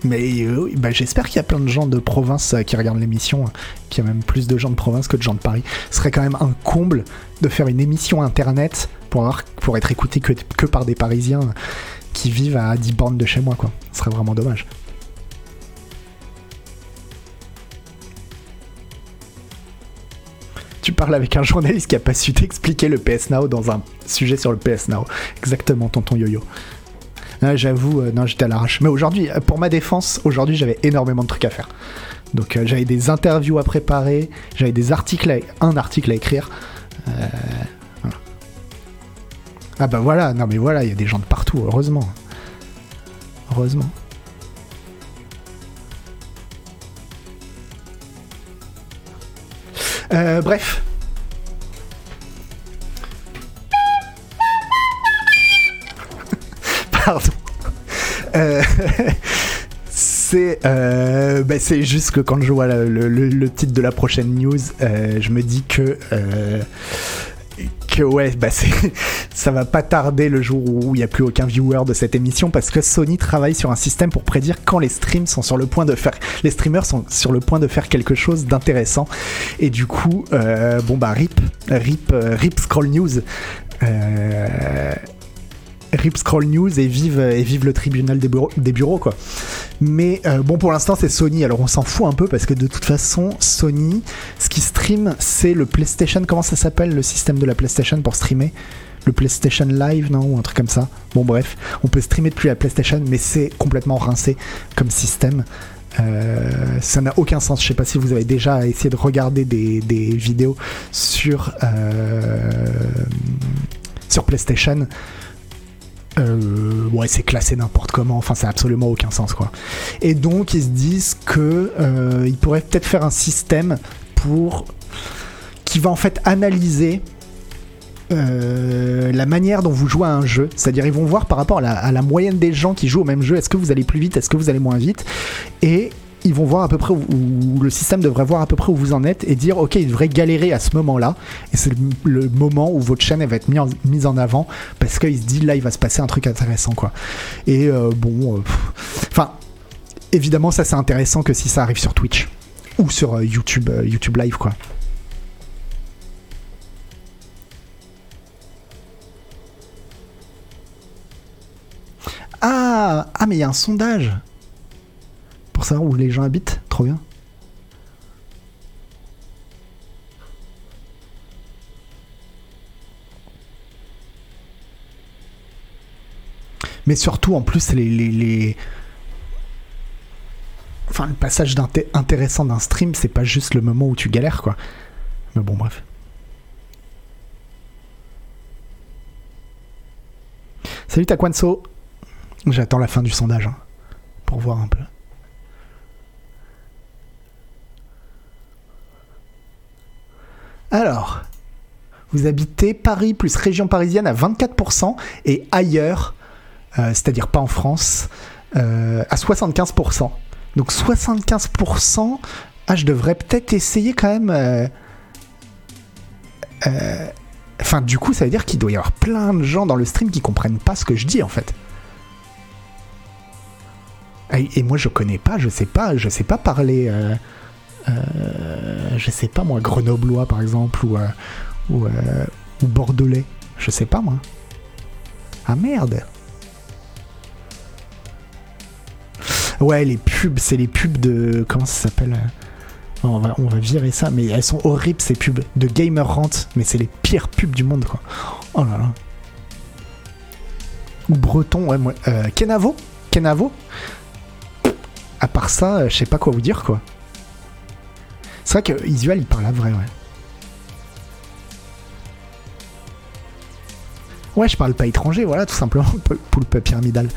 Mais euh, bah, j'espère qu'il y a plein de gens de province euh, qui regardent l'émission, hein, qu'il y a même plus de gens de province que de gens de Paris. Ce serait quand même un comble de faire une émission internet pour, pour être écouté que, que par des Parisiens qui vivent à 10 bornes de chez moi. Ce serait vraiment dommage. tu parles avec un journaliste qui a pas su t'expliquer le PS Now dans un sujet sur le PS Now. Exactement, tonton yo-yo. Ah, j'avoue, euh, non, j'étais à l'arrache. Mais aujourd'hui, euh, pour ma défense, aujourd'hui, j'avais énormément de trucs à faire. Donc, euh, j'avais des interviews à préparer, j'avais des articles, un article à écrire. Ah bah voilà, non mais voilà, il y a des gens de partout, heureusement. Heureusement. bref. Pardon. Euh, euh, bah, c'est juste que quand je vois le, titre de la prochaine news, euh, je me dis que que ouais, bah ça va pas tarder le jour où il n'y a plus aucun viewer de cette émission parce que Sony travaille sur un système pour prédire quand les streams sont sur le point de faire, les streamers sont sur le point de faire quelque chose d'intéressant. Et du coup, bon bah rip, rip, rip scroll news. Rip Scroll News et vive, et vive le tribunal des bureaux, quoi. Mais euh, bon, pour l'instant, c'est Sony, alors on s'en fout un peu parce que de toute façon, Sony, ce qui stream, c'est le PlayStation. Comment ça s'appelle le système de la PlayStation pour streamer? Le PlayStation Live, non? Ou un truc comme ça. Bon, bref, on peut streamer depuis la PlayStation, mais c'est complètement rincé comme système. Euh, ça n'a aucun sens. Je sais pas si vous avez déjà essayé de regarder des, vidéos sur, euh, sur PlayStation. Euh, ouais, c'est classé n'importe comment, enfin, ça n'a absolument aucun sens, quoi. Et donc, ils se disent que euh, ils pourraient peut-être faire un système pour qui va en fait analyser euh, la manière dont vous jouez à un jeu. C'est-à-dire, ils vont voir par rapport à la, à la, moyenne des gens qui jouent au même jeu, est-ce que vous allez plus vite, est-ce que vous allez moins vite, et ils vont voir à peu près où, le système devrait voir à peu près où vous en êtes et dire ok il devrait galérer à ce moment-là. Et c'est le, moment où votre chaîne va être mise en, avant parce qu'il se dit là il va se passer un truc intéressant quoi. Et euh, bon euh, enfin évidemment ça c'est intéressant que si ça arrive sur Twitch ou sur euh, YouTube YouTube Live quoi. Ah ah mais il y a un sondage pour savoir où les gens habitent. Trop bien. Mais surtout, en plus, les, les, Enfin, le passage intéressant d'un stream, c'est pas juste le moment où tu galères, quoi. Mais bon, bref. Salut Takwanso. J'attends la fin du sondage hein, pour voir un peu. Alors, vous habitez Paris plus région parisienne à 24% et ailleurs, euh, c'est-à-dire pas en France, euh, à 75%. Donc 75%, ah, je devrais peut-être essayer quand même. Euh, enfin, du coup, ça veut dire qu'il doit y avoir plein de gens dans le stream qui comprennent pas ce que je dis en fait. Et moi, je connais pas, je sais pas, je sais pas parler. Je sais pas moi, grenoblois par exemple, ou, euh, ou, euh, ou, bordelais, je sais pas moi. Ah merde Ouais, les pubs, c'est les pubs de. Comment ça s'appelle on va, on virer ça, mais elles sont horribles ces pubs de Gamer Rant, mais c'est les pires pubs du monde quoi. Oh là là. Ou breton, ouais, moi. Kenavo Kenavo À part ça, je sais pas quoi vous dire quoi. C'est vrai que Isual il parle à vrai, ouais. Ouais, je parle pas étranger, voilà, tout simplement, poulpe pyramidal.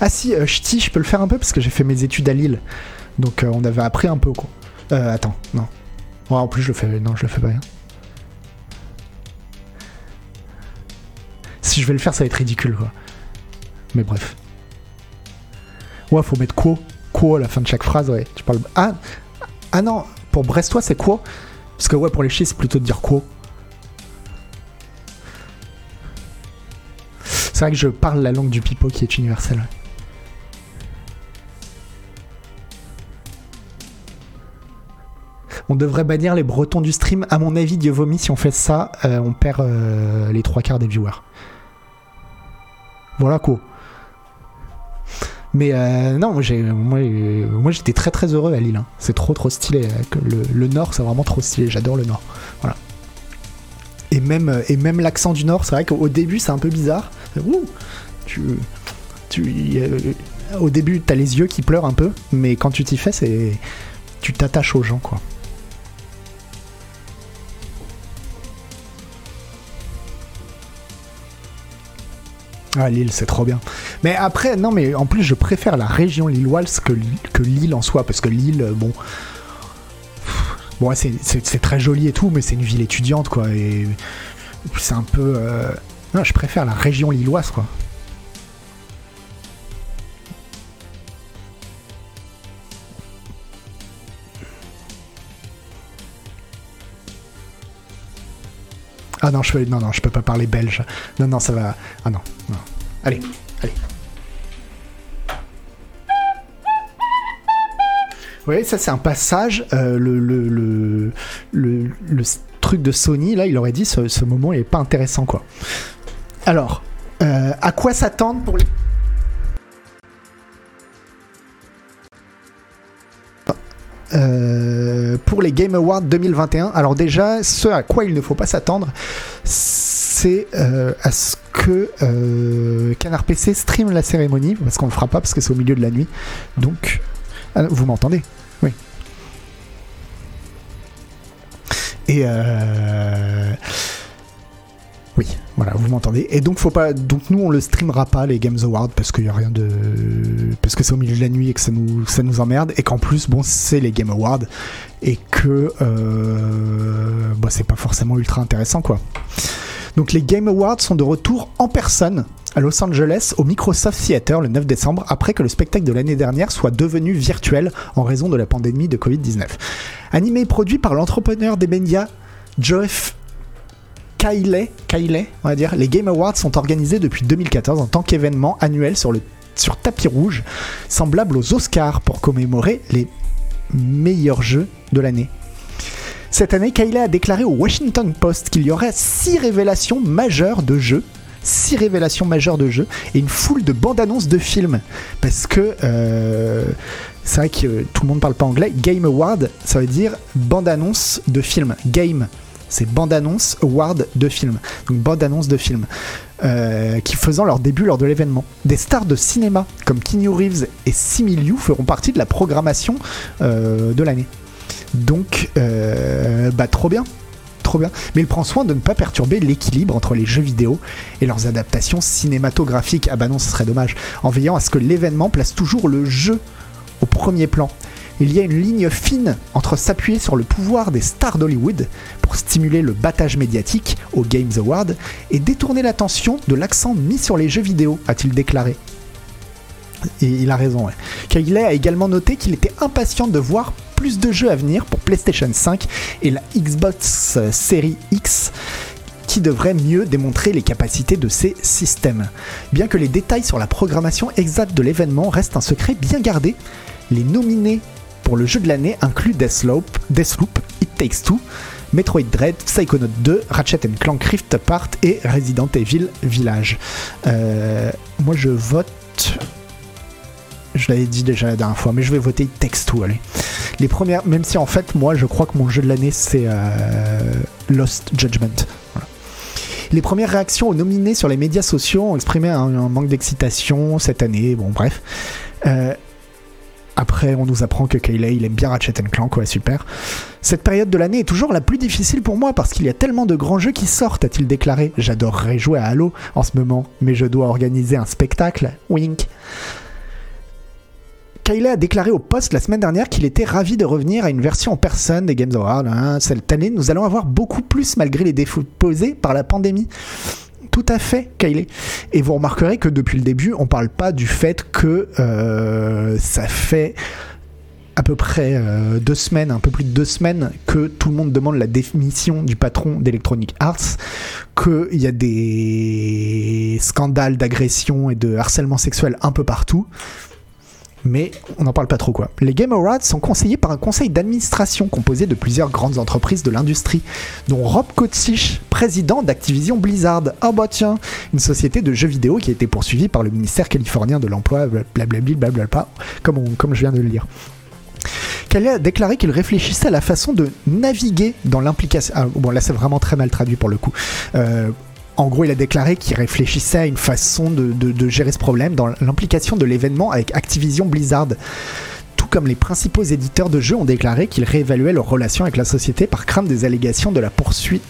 Ah si, euh, ch'ti, je peux le faire un peu parce que j'ai fait mes études à Lille. Donc euh, on avait appris un peu, quoi. Euh, attends, non. Ouais, en plus, je le fais, non, je le fais pas bien. Si je vais le faire, ça va être ridicule, quoi. Mais bref. Ouais, faut mettre quoi Quoi à la fin de chaque phrase, ouais. Ah, ah non, pour Brestois, c'est quoi? Parce que ouais, pour les chiens, c'est plutôt de dire quoi. C'est vrai que je parle la langue du pipeau qui est universelle. On devrait bannir les bretons du stream. À mon avis, Dieu vomit, si on fait ça, euh, on perd euh, les trois quarts des viewers. Voilà quoi. Mais euh, non, euh, moi, j'étais très très heureux à Lille. hein. C'est trop trop stylé. euh, Le, Nord, c'est vraiment trop stylé. J'adore le Nord. Voilà. Et même, l'accent du Nord, c'est vrai qu'au début, c'est un peu bizarre. Tu, au début, t'as les yeux qui pleurent un peu, mais quand tu t'y fais, c'est, tu t'attaches aux gens, quoi. Ah, Lille, c'est trop bien. Mais après, non, mais en plus, je préfère la région lilloise que, que Lille en soi, parce que Lille, euh, bon. Bon, ouais, c'est- c'est c'est très joli et tout, mais c'est une ville étudiante, quoi. Et c'est un peu. euh, Non, je préfère la région lilloise, quoi. Ah non, je peux, non, non, je peux pas parler belge. Non, non, ça va. Ah non, non. Allez, allez. Voyez, ça c'est un passage. euh, le, le, le, truc de Sony, là, il aurait dit ce, ce moment il est pas intéressant, quoi. Alors, euh, à quoi s'attendre pour les. Euh, pour les Game Awards 2021, alors déjà, ce à quoi il ne faut pas s'attendre, c'est euh, à ce que euh, Canard PC stream la cérémonie, parce qu'on le fera pas parce que c'est au milieu de la nuit. Donc, ah, vous m'entendez? Oui. Et voilà, vous m'entendez. Et donc faut pas, donc nous on le streamera pas les Games Awards parce qu'il y a rien de, parce que c'est au milieu de la nuit et que ça nous, ça nous emmerde et qu'en plus bon c'est les Game Awards et que euh, bah, c'est pas forcément ultra intéressant quoi. Donc les Game Awards sont de retour en personne à Los Angeles au Microsoft Theater le 9 décembre après que le spectacle de l'année dernière soit devenu virtuel en raison de la pandémie de Covid-19. Animé et produit par l'entrepreneur des médias Geoff Kiley, Kiley, on va dire, les Game Awards sont organisés depuis 2014 en tant qu'événement annuel sur, le, tapis rouge, semblable aux Oscars pour commémorer les meilleurs jeux de l'année. Cette année, Kiley a déclaré au Washington Post qu'il y aurait six révélations majeures de jeux six révélations majeures de jeux et une foule de bandes annonces de films. Parce que euh, c'est vrai que tout le monde parle pas anglais. Game Award ça veut dire bande annonce de films. Game c'est bande annonce award de films donc bande annonce de films euh, qui faisant leur début lors de l'événement des stars de cinéma comme Keanu Reeves et Simu Liu feront partie de la programmation euh, de l'année donc euh, bah trop bien trop bien. Mais il prend soin de ne pas perturber l'équilibre entre les jeux vidéo et leurs adaptations cinématographiques. Ah bah non, ce serait dommage. En veillant à ce que l'événement place toujours le jeu au premier plan. Il y a une ligne fine entre s'appuyer sur le pouvoir des stars d'Hollywood pour stimuler le battage médiatique aux Games Awards et détourner l'attention de l'accent mis sur les jeux vidéo, a-t-il déclaré. Il a raison, ouais. A également noté qu'il était impatient de voir plus de jeux à venir pour PlayStation 5 et la Xbox Series X qui devrait mieux démontrer les capacités de ces systèmes. Bien que les détails sur la programmation exacte de l'événement restent un secret bien gardé, les nominés pour le jeu de l'année incluent Deathloop, Deathloop, It Takes Two, Metroid Dread, Psychonaut 2, Ratchet Clank Rift Apart et Resident Evil Village. Euh, moi je vote je l'avais dit déjà la dernière fois, mais je vais voter Takes Two, allez. Les premières, même si en fait, moi, je crois que mon jeu de l'année, c'est euh, Lost Judgment. Les premières réactions aux nominés sur les médias sociaux ont exprimé un, un manque d'excitation cette année, bon, bref. Euh, après, on nous apprend que Kayley, il aime bien Ratchet Clank, ouais, super. Cette période de l'année est toujours la plus difficile pour moi parce qu'il y a tellement de grands jeux qui sortent, a-t-il déclaré. J'adorerais jouer à Halo en ce moment, mais je dois organiser un spectacle. Wink. Kylie a déclaré au poste la semaine dernière qu'il était ravi de revenir à une version en personne des Games Awards. Hein. Cette année, nous allons avoir beaucoup plus malgré les défauts posés par la pandémie. Tout à fait, Kylie. Et vous remarquerez que depuis le début, on parle pas du fait que euh, ça fait à peu près euh, deux semaines, un peu plus de deux semaines, que tout le monde demande la démission du patron d'Electronic Arts, qu'il y a des scandales d'agression et de harcèlement sexuel un peu partout. Mais on n'en parle pas trop quoi. Les Game Awards sont conseillés par un conseil d'administration composé de plusieurs grandes entreprises de l'industrie, dont Rob Kotisch, président d'Activision Blizzard. Ah bah tiens, une société de jeux vidéo qui a été poursuivie par le ministère californien de l'emploi, blablabla, blablabla, comme, comme je viens de le lire. Kelly a déclaré qu'il réfléchissait à la façon de naviguer dans l'implication. Ah, bon, là, c'est vraiment très mal traduit pour le coup. Euh, en gros, il a déclaré qu'il réfléchissait à une façon de, gérer ce problème dans l'implication de l'événement avec Activision Blizzard. Tout comme les principaux éditeurs de jeux ont déclaré qu'ils réévaluaient leur relation avec la société par crainte des allégations de la poursuite,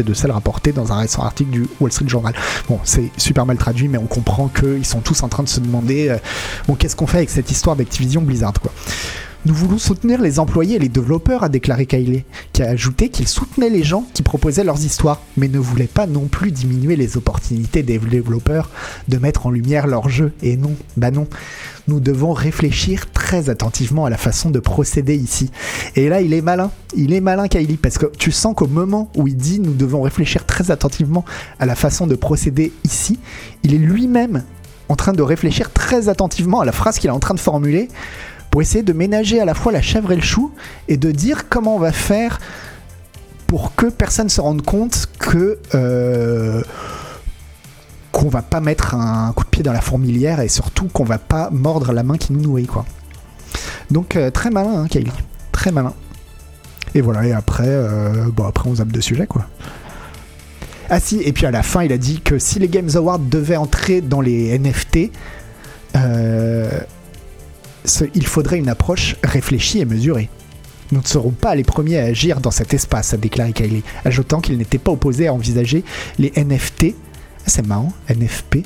et de celles rapportées dans un récent article du Wall Street Journal. Bon, c'est super mal traduit, mais on comprend qu'ils sont tous en train de se demander euh, qu'est-ce qu'on fait avec cette histoire d'Activision Blizzard, quoi. Nous voulons soutenir les employés et les développeurs, a déclaré Kylie, qui a ajouté qu'il soutenait les gens qui proposaient leurs histoires, mais ne voulait pas non plus diminuer les opportunités des développeurs de mettre en lumière leurs jeux. Et non, bah non. Nous devons réfléchir très attentivement à la façon de procéder ici. Et là, il est malin. Il est malin, Kylie, parce que tu sens qu'au moment où il dit nous devons réfléchir très attentivement à la façon de procéder ici, il est lui-même en train de réfléchir très attentivement à la phrase qu'il est en train de formuler pour essayer de ménager à la fois la chèvre et le chou et de dire comment on va faire pour que personne se rende compte que euh, qu'on va pas mettre un coup de pied dans la fourmilière et surtout qu'on va pas mordre la main qui nous nourrit quoi. Donc euh, très malin hein, très malin. Et voilà et après euh, bon après on zappe de sujet quoi. Ah si et puis à la fin il a dit que si les Games Awards devaient entrer dans les NFT il faudrait une approche réfléchie et mesurée. Nous ne serons pas les premiers à agir dans cet espace, a déclaré Kylie, ajoutant qu'il n'était pas opposé à envisager les NFT. C'est marrant, NFP.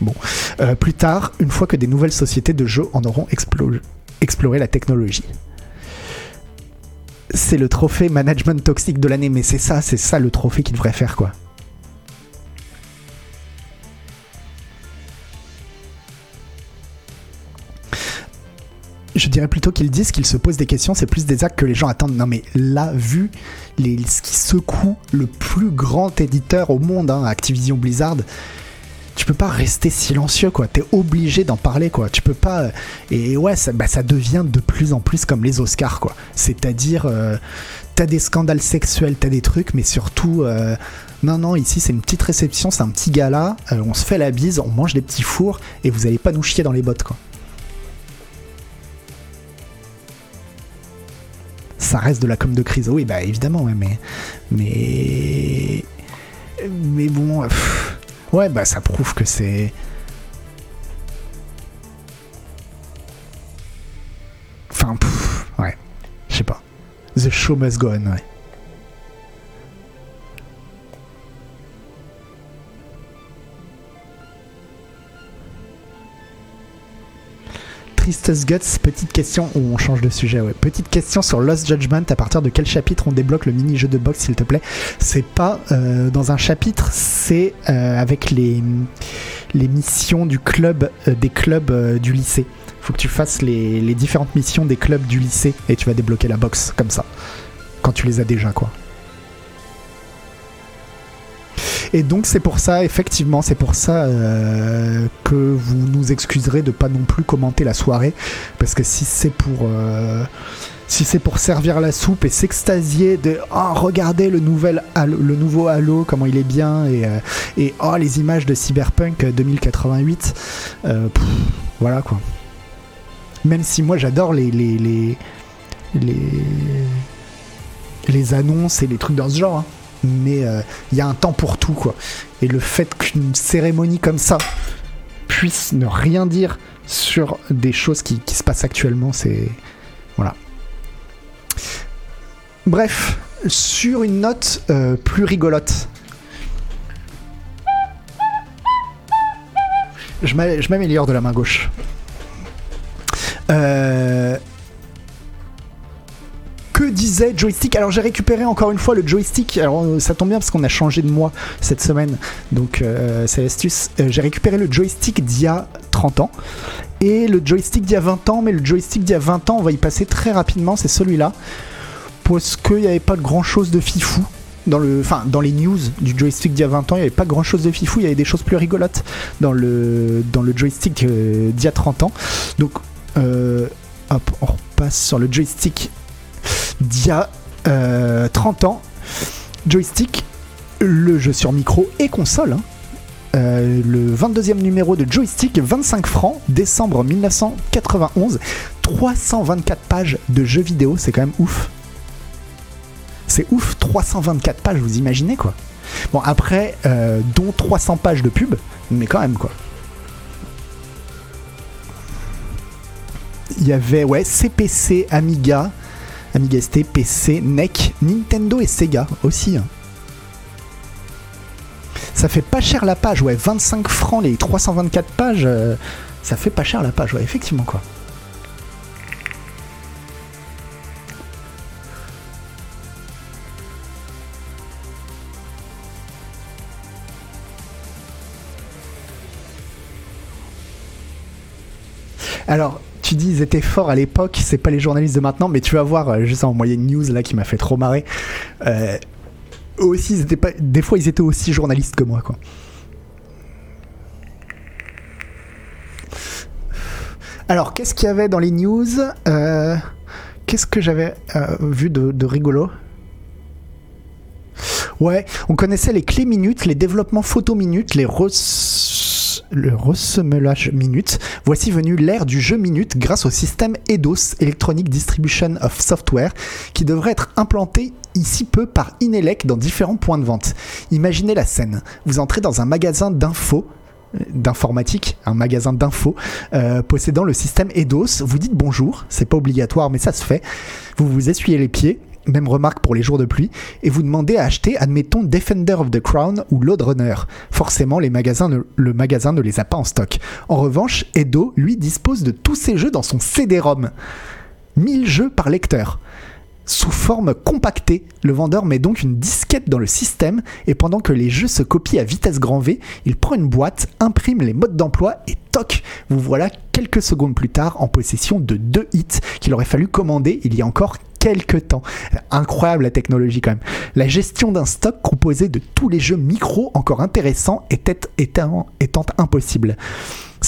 Bon. Euh, plus tard, une fois que des nouvelles sociétés de jeux en auront exploré la technologie. C'est le trophée management toxique de l'année, mais c'est ça, c'est ça le trophée qu'il devrait faire, quoi. Je dirais plutôt qu'ils disent qu'ils se posent des questions, c'est plus des actes que les gens attendent. Non mais là, vu les, ce qui secoue le plus grand éditeur au monde, hein, Activision Blizzard, tu peux pas rester silencieux quoi. T'es obligé d'en parler quoi. Tu peux pas. Euh, et ouais, ça, bah, ça devient de plus en plus comme les Oscars quoi. C'est-à-dire, euh, t'as des scandales sexuels, t'as des trucs, mais surtout. Euh, non, non, ici c'est une petite réception, c'est un petit gala, on se fait la bise, on mange des petits fours et vous allez pas nous chier dans les bottes quoi. Ça reste de la com de crise. Oui, bah évidemment, mais. Mais. Mais bon. ouais, bah ça prouve que c'est. Enfin, ouais. Je sais pas. The show must go on, ouais. Tristest Guts, petite question, on change de sujet, ouais. Petite question sur Lost Judgment, à partir de quel chapitre on débloque le mini-jeu de boxe, s'il te plaît? C'est pas euh, dans un chapitre, c'est euh, avec les, les missions du club, euh, des clubs du lycée. Faut que tu fasses les, les différentes missions des clubs du lycée et tu vas débloquer la boxe, comme ça. Quand tu les as déjà, quoi. Et donc c'est pour ça, effectivement, c'est pour ça euh, que vous nous excuserez de pas non plus commenter la soirée, parce que si c'est pour euh, si c'est pour servir la soupe et s'extasier de oh regardez le nouvel le nouveau Halo comment il est bien et, euh, oh les images de Cyberpunk 2088 voilà quoi. Même si moi j'adore les les, les les les annonces et les trucs dans ce genre hein mais il euh, y a un temps pour tout, quoi. Et le fait qu'une cérémonie comme ça puisse ne rien dire sur des choses qui, se passent actuellement, c'est. Voilà. Bref, sur une note euh, plus rigolote. Je m'améliore de la main gauche. Euh, que disait Joystick Alors j'ai récupéré encore une fois le joystick. Alors euh, ça tombe bien parce qu'on a changé de mois cette semaine. Donc euh, c'est l'astuce. Euh, j'ai récupéré le joystick d'il y a 30 ans. Et le joystick d'il y a 20 ans. Mais le joystick d'il y a 20 ans, on va y passer très rapidement. C'est celui-là. Parce qu'il n'y avait pas grand chose de fifou dans le, enfin dans les news du joystick d'il y a 20 ans, il n'y avait pas grand chose de fifou, il y avait des choses plus rigolotes dans le dans le joystick euh, d'il y a 30 ans. Donc hop, on repasse sur le joystick d'il y a 30 ans. Joystick, le jeu sur micro et console. Hein. Euh, le 22e numéro de Joystick, 25 francs, décembre 1991. 324 pages de jeux vidéo, c'est quand même ouf. C'est ouf, 324 pages, vous imaginez quoi Bon, après, euh, dont 300 pages de pub, mais quand même quoi. Il y avait, ouais, CPC, Amiga, Amiga ST, PC, NEC, Nintendo et Sega aussi. Ça fait pas cher la page, ouais. 25 francs les 324 pages. Euh, ça fait pas cher la page, ouais, effectivement, quoi. Alors, tu dis ils étaient forts à l'époque, c'est pas les journalistes de maintenant, mais tu vas voir, euh, juste en moyenne news là qui m'a fait trop marrer. Euh, aussi, ils étaient pas, des fois, ils étaient aussi journalistes que moi, quoi. Alors, qu'est-ce qu'il y avait dans les news euh, Qu'est-ce que j'avais vu de, rigolo? Ouais, on connaissait les clés minutes, les développements photo minutes, les le ressemelage minute. Voici venu l'ère du jeu minute grâce au système EDOS, Electronic Distribution of Software, qui devrait être implanté ici peu par Inelec dans différents points de vente. Imaginez la scène. Vous entrez dans un magasin d'infos euh, d'informatique, un magasin d'infos euh, possédant le système EDOS. Vous dites bonjour, c'est pas obligatoire, mais ça se fait. Vous vous essuyez les pieds, même remarque pour les jours de pluie, et vous demandez à acheter, admettons, Defender of the Crown ou Load Runner. Forcément, les magasins le magasin ne les a pas en stock. En revanche, Edo, lui, dispose de tous ces jeux dans son CD-ROM. 1000 jeux par lecteur sous forme compactée. Le vendeur met donc une disquette dans le système et pendant que les jeux se copient à vitesse grand V, il prend une boîte, imprime les modes d'emploi et toc, vous voilà quelques secondes plus tard en possession de deux hits qu'il aurait fallu commander il y a encore quelques temps. Incroyable la technologie quand même. La gestion d'un stock composé de tous les jeux micro encore intéressants était étant, impossible.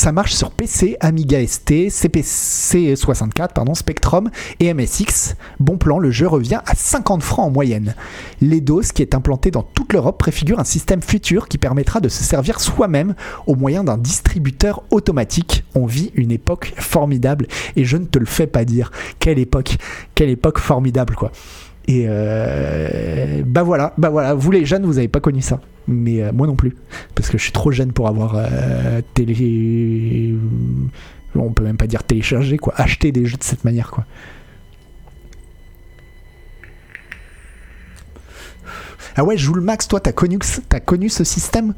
Ça marche sur PC, Amiga ST, CPC 64, pardon, Spectrum et MSX. Bon plan, le jeu revient à 50 francs en moyenne. L'EDOS, qui est implanté dans toute l'Europe, préfigure un système futur qui permettra de se servir soi-même au moyen d'un distributeur automatique. On vit une époque formidable et je ne te le fais pas dire. Quelle époque, quelle époque formidable quoi. Et euh, bah voilà, bah voilà, vous les jeunes, vous avez pas connu ça mais euh, moi non plus, parce que je suis trop jeune pour avoir euh, télé. On peut même pas dire télécharger, quoi, acheter des jeux de cette manière, quoi. Ah ouais, joue le max, toi, t'as connu, connu ce système?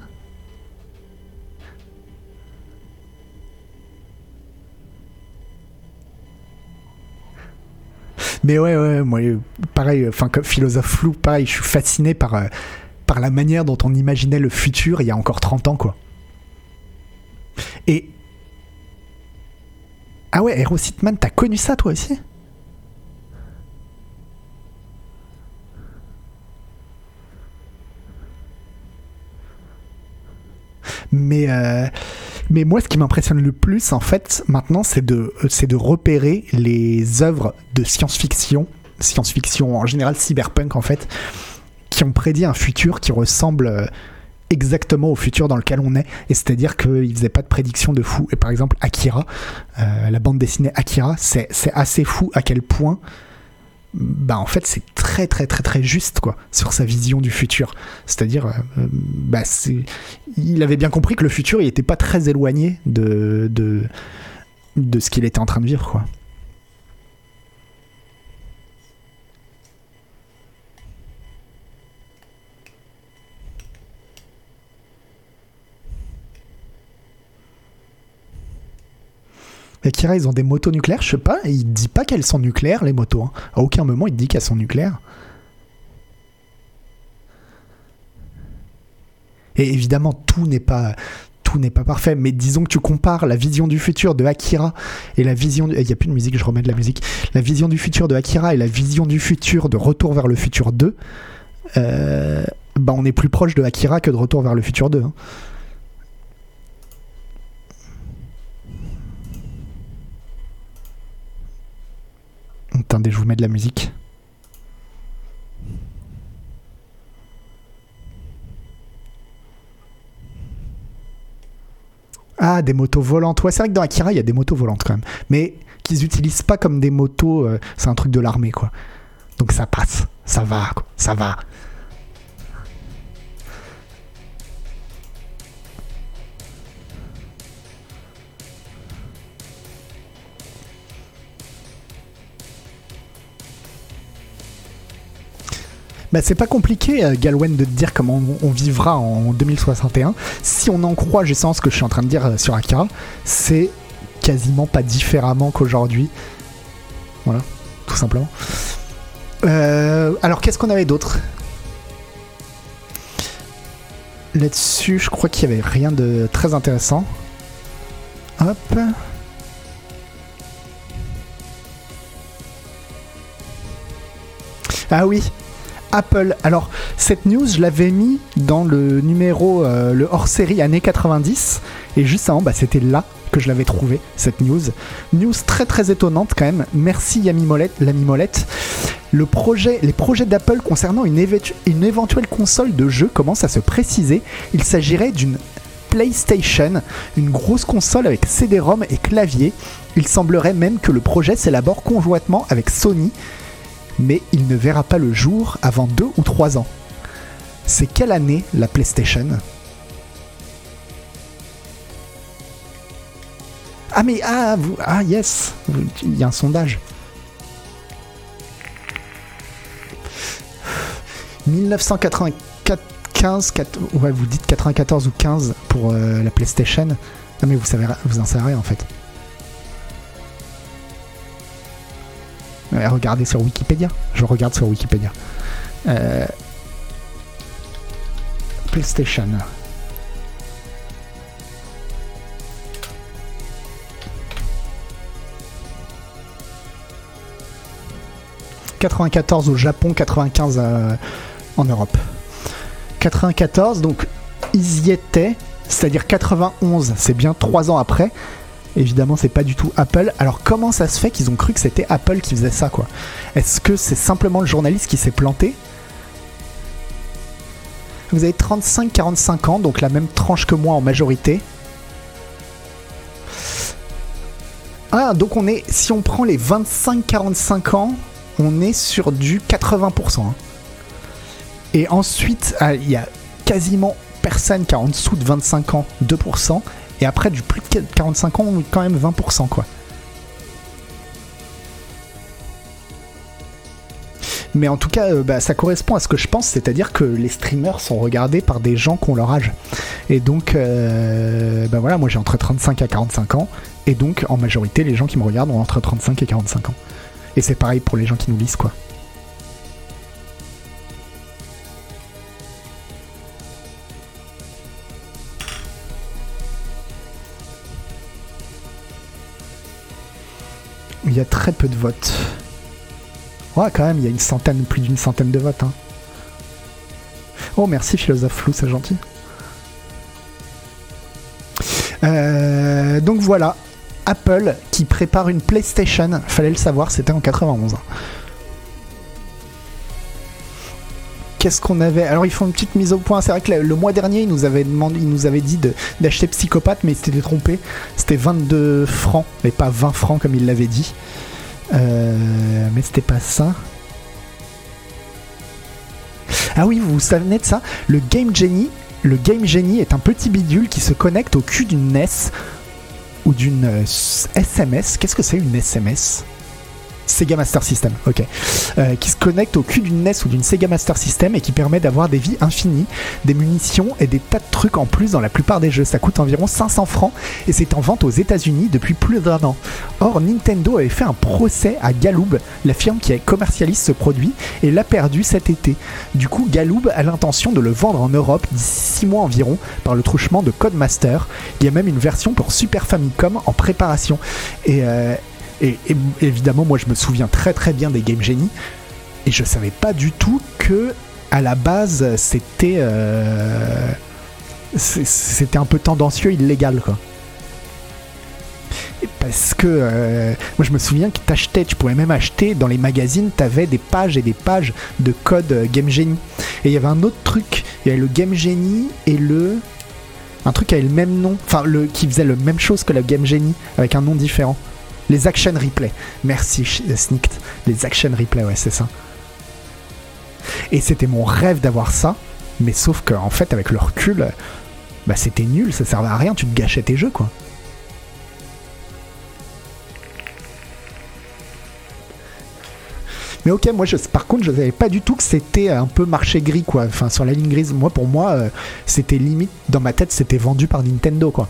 Mais ouais, ouais, moi, pareil, enfin, comme philosophe flou, pareil, je suis fasciné par, euh, par la manière dont on imaginait le futur il y a encore 30 ans, quoi. Et. Ah ouais, Hero Sitman, t'as connu ça toi aussi? Mais, euh, mais moi, ce qui m'impressionne le plus, en fait, maintenant, c'est de, repérer les œuvres de science-fiction, science-fiction en général, cyberpunk, en fait, qui ont prédit un futur qui ressemble euh, exactement au futur dans lequel on est. Et c'est-à-dire qu'ils faisaient pas de prédiction de fou. Et par exemple, Akira, euh, la bande dessinée Akira, c'est assez fou à quel point. Bah en fait c'est très très très très juste quoi sur sa vision du futur. C'est-à-dire euh, bah il avait bien compris que le futur il était pas très éloigné de de, de ce qu'il était en train de vivre quoi. Akira, ils ont des motos nucléaires, je sais pas, il dit pas qu'elles sont nucléaires, les motos. Hein. À aucun moment, il dit qu'elles sont nucléaires. Et évidemment, tout n'est pas tout n'est pas parfait, mais disons que tu compares la vision du futur de Akira et la vision il n'y a plus de musique, je remets de la musique. La vision du futur de Akira et la vision du futur de Retour vers le futur 2. euh, bah on est plus proche de Akira que de Retour vers le futur 2. hein. Attendez, je vous mets de la musique. Ah, des motos volantes. Ouais, c'est vrai que dans Akira, il y a des motos volantes quand même. Mais qu'ils utilisent pas comme des motos, euh, c'est un truc de l'armée, quoi. Donc ça passe, ça va, quoi. ça va. Bah, c'est pas compliqué, euh, Galwen, de te dire comment on, vivra en 2061. Si on en croit justement ce que je suis en train de dire euh, sur Akira, c'est quasiment pas différemment qu'aujourd'hui. Voilà, tout simplement. Euh, alors, qu'est-ce qu'on avait d'autre? Là-dessus, je crois qu'il y avait rien de très intéressant. Hop. Ah oui, Apple. Alors, cette news, je l'avais mis dans le numéro, euh, le hors-série années 90. Et juste avant, bah, c'était là que je l'avais trouvé, cette news. News très très étonnante quand même. Merci Yami Molette, l'ami Molette. Le projet, les projets d'Apple concernant une, une éventuelle console de jeu commencent à se préciser. Il s'agirait d'une PlayStation, une grosse console avec CD-ROM et clavier. Il semblerait même que le projet s'élabore conjointement avec Sony, mais il ne verra pas le jour avant deux ou trois ans. C'est quelle année la PlayStation? Ah mais ah vous ah yes il y a un sondage. 1994 15 4 ouais vous dites 94 ou 15 pour euh, la PlayStation. Ah mais vous savez vous en savez rien en fait. Regardez sur Wikipédia. Je regarde sur Wikipédia. Euh, PlayStation. « 94 au Japon, 95 euh, en Europe. 94, donc ils y étaient, c'est-à-dire 91, c'est bien 3 ans après. Évidemment, c'est pas du tout Apple. Alors, comment ça se fait qu'ils ont cru que c'était Apple qui faisait ça, quoi? Est-ce que c'est simplement le journaliste qui s'est planté? Vous avez 35-45 ans, donc la même tranche que moi en majorité. Ah, donc on est. Si on prend les 25-45 ans, on est sur du 80%. hein. Et ensuite, ah, il y a quasiment personne qui a en dessous de 25 ans, 2%. Et après, du plus de 45 ans, quand même 20%, quoi. Mais en tout cas, euh, bah, ça correspond à ce que je pense, c'est-à-dire que les streamers sont regardés par des gens qui ont leur âge. Et donc, euh, bah voilà, moi j'ai entre 35 à 45 ans, et donc en majorité, les gens qui me regardent ont entre 35 et 45 ans. Et c'est pareil pour les gens qui nous lisent, quoi. Il y a très peu de votes. Ouais, quand même, il y a une centaine, plus d'une centaine de votes. hein. Oh, merci, philosophe flou, c'est gentil. Euh, donc voilà, Apple qui prépare une PlayStation. Fallait le savoir, c'était en 91. Qu'est-ce qu'on avait Alors ils font une petite mise au point. C'est vrai que le, mois dernier, ils nous avaient demandé, ils nous avaient dit d'acheter Psychopathe, mais ils s'étaient trompés. C'était 22 francs, mais pas 20 francs comme ils l'avaient dit. Euh, mais c'était pas ça. Ah oui, vous vous souvenez de ça? Le Game Genie, le Game Genie est un petit bidule qui se connecte au cul d'une NES ou d'une euh, SMS. Qu'est-ce que c'est une SMS Sega Master System, ok. Euh, qui se connecte au cul d'une NES ou d'une Sega Master System et qui permet d'avoir des vies infinies, des munitions et des tas de trucs en plus dans la plupart des jeux. Ça coûte environ 500 francs et c'est en vente aux États-Unis depuis plus d'un an. Or, Nintendo avait fait un procès à Galoob, la firme qui commercialise ce produit, et l'a perdu cet été. Du coup, Galoob a l'intention de le vendre en Europe d'ici 6 mois environ par le truchement de Codemaster. Il y a même une version pour Super Famicom en préparation. Et, euh, et- évidemment, moi je me souviens très très bien des Game Genie, et je savais pas du tout que à la base, c'était. euh, c'était un peu tendancieux, illégal, quoi. Parce que euh, moi je me souviens que t'achetais, tu pouvais même acheter dans les magazines, t'avais des pages et des pages de code euh, Game Genie. Et il y avait un autre truc, il y avait le Game Genie et le un truc qui avait le même nom, enfin le qui faisait la même chose que le Game Genie avec un nom différent. Les Action Replay. Merci euh, Snicked. Les Action Replay, ouais, c'est ça. Et c'était mon rêve d'avoir ça, mais sauf que en fait avec le recul, bah c'était nul, ça servait à rien, tu te gâchais tes jeux quoi. Mais ok, moi, je, par contre, je savais pas du tout que c'était un peu marché gris, quoi. Enfin, sur la ligne grise, moi, pour moi, euh, c'était limite, dans ma tête, c'était vendu par Nintendo, quoi.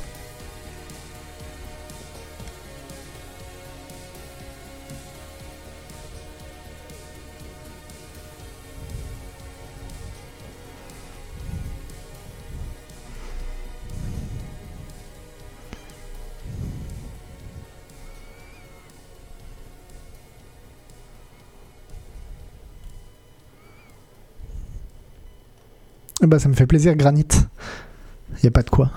Ben, ça me fait plaisir, Granit. Y a pas de quoi.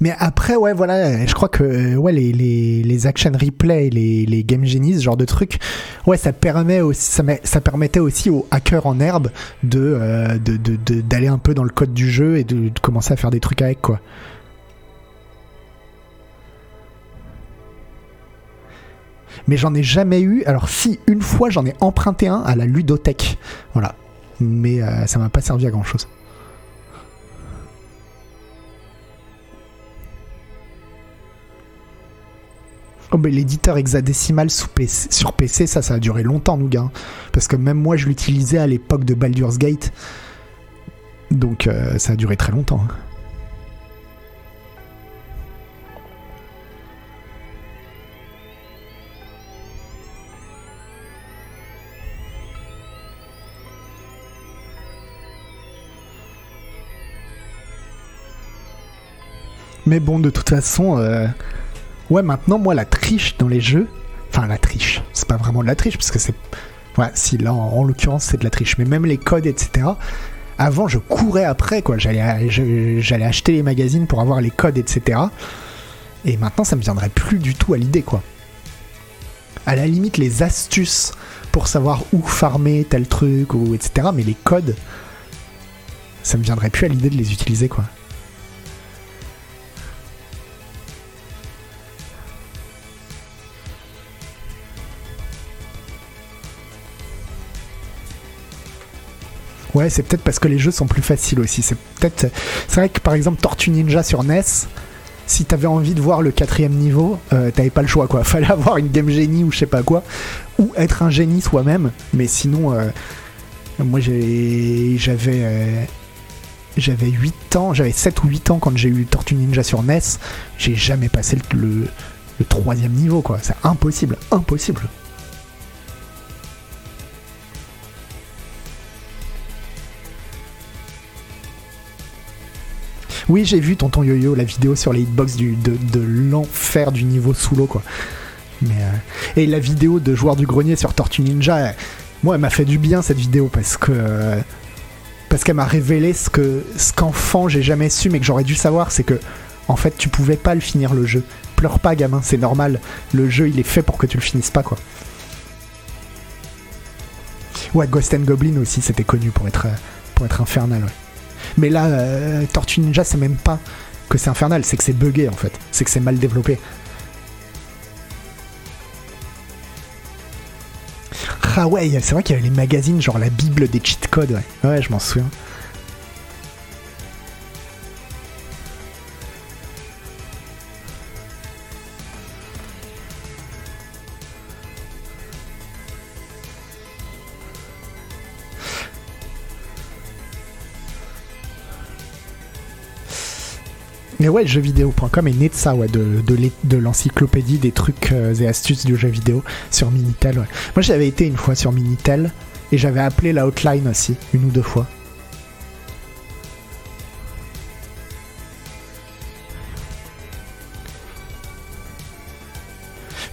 Mais après, ouais, voilà, je crois que ouais, les, les, les action replay, les, les game genies, ce genre de trucs, ouais, ça, permet ça, met- ça permettait aussi aux hackers en herbe euh, de- de- d'aller un peu dans le code du jeu et de, de commencer à faire des trucs avec, quoi. Mais j'en ai jamais eu. Alors, si, une fois, j'en ai emprunté un à la ludothèque. Voilà. Mais euh, ça m'a pas servi à grand chose. Oh, mais l'éditeur hexadécimal sur PC, ça, ça a duré longtemps, nous, gars. Parce que même moi, je l'utilisais à l'époque de Baldur's Gate. Donc, euh, ça a duré très longtemps. hein. Mais bon, de toute façon, euh, ouais, maintenant, moi, la triche dans les jeux, enfin, la triche, c'est pas vraiment de la triche, parce que c'est. Ouais, si, là, en, en l'occurrence, c'est de la triche, mais même les codes, etc. Avant, je courais après, quoi. J'allais acheter les magazines pour avoir les codes, etc. Et maintenant, ça me viendrait plus du tout à l'idée, quoi. À la limite, les astuces pour savoir où farmer tel truc, ou etc. Mais les codes, ça me viendrait plus à l'idée de les utiliser, quoi. Ouais, c'est peut-être parce que les jeux sont plus faciles aussi. C'est peut-être. C'est vrai que par exemple Tortue Ninja sur NES, si t'avais envie de voir le quatrième niveau, euh, t'avais pas le choix quoi. Fallait avoir une game génie ou je sais pas quoi, ou être un génie soi-même. Mais sinon, euh, moi j'avais, euh, j'avais 8 ans, j'avais 7 ou 8 ans quand j'ai eu Tortue Ninja sur NES. J'ai jamais passé le, le, le troisième niveau quoi. C'est impossible, impossible. Oui, j'ai vu tonton Yo-Yo la vidéo sur les hitbox du, de, l'enfer du niveau sous l'eau quoi. Mais, euh, et la vidéo de joueur du grenier sur Tortue Ninja, euh, moi elle m'a fait du bien cette vidéo parce que euh, parce qu'elle m'a révélé ce que ce qu'enfant j'ai jamais su mais que j'aurais dû savoir, c'est que en fait tu pouvais pas le finir le jeu. Pleure pas gamin, c'est normal. Le jeu il est fait pour que tu le finisses pas quoi. Ouais, Ghost and Goblin aussi c'était connu pour être pour être infernal. Ouais. Mais là, euh, Tortue Ninja, c'est même pas que c'est infernal, c'est que c'est buggé en fait. C'est que c'est mal développé. Ah ouais, c'est vrai qu'il y avait les magazines, genre la Bible des cheat codes. Ouais, ouais je m'en souviens. Mais ouais, jeuxvideo.com est né de ça, ouais, de, l'encyclopédie des trucs euh, et astuces du jeu vidéo sur Minitel. Moi, j'avais été une fois sur Minitel et j'avais appelé la hotline aussi, une ou deux fois.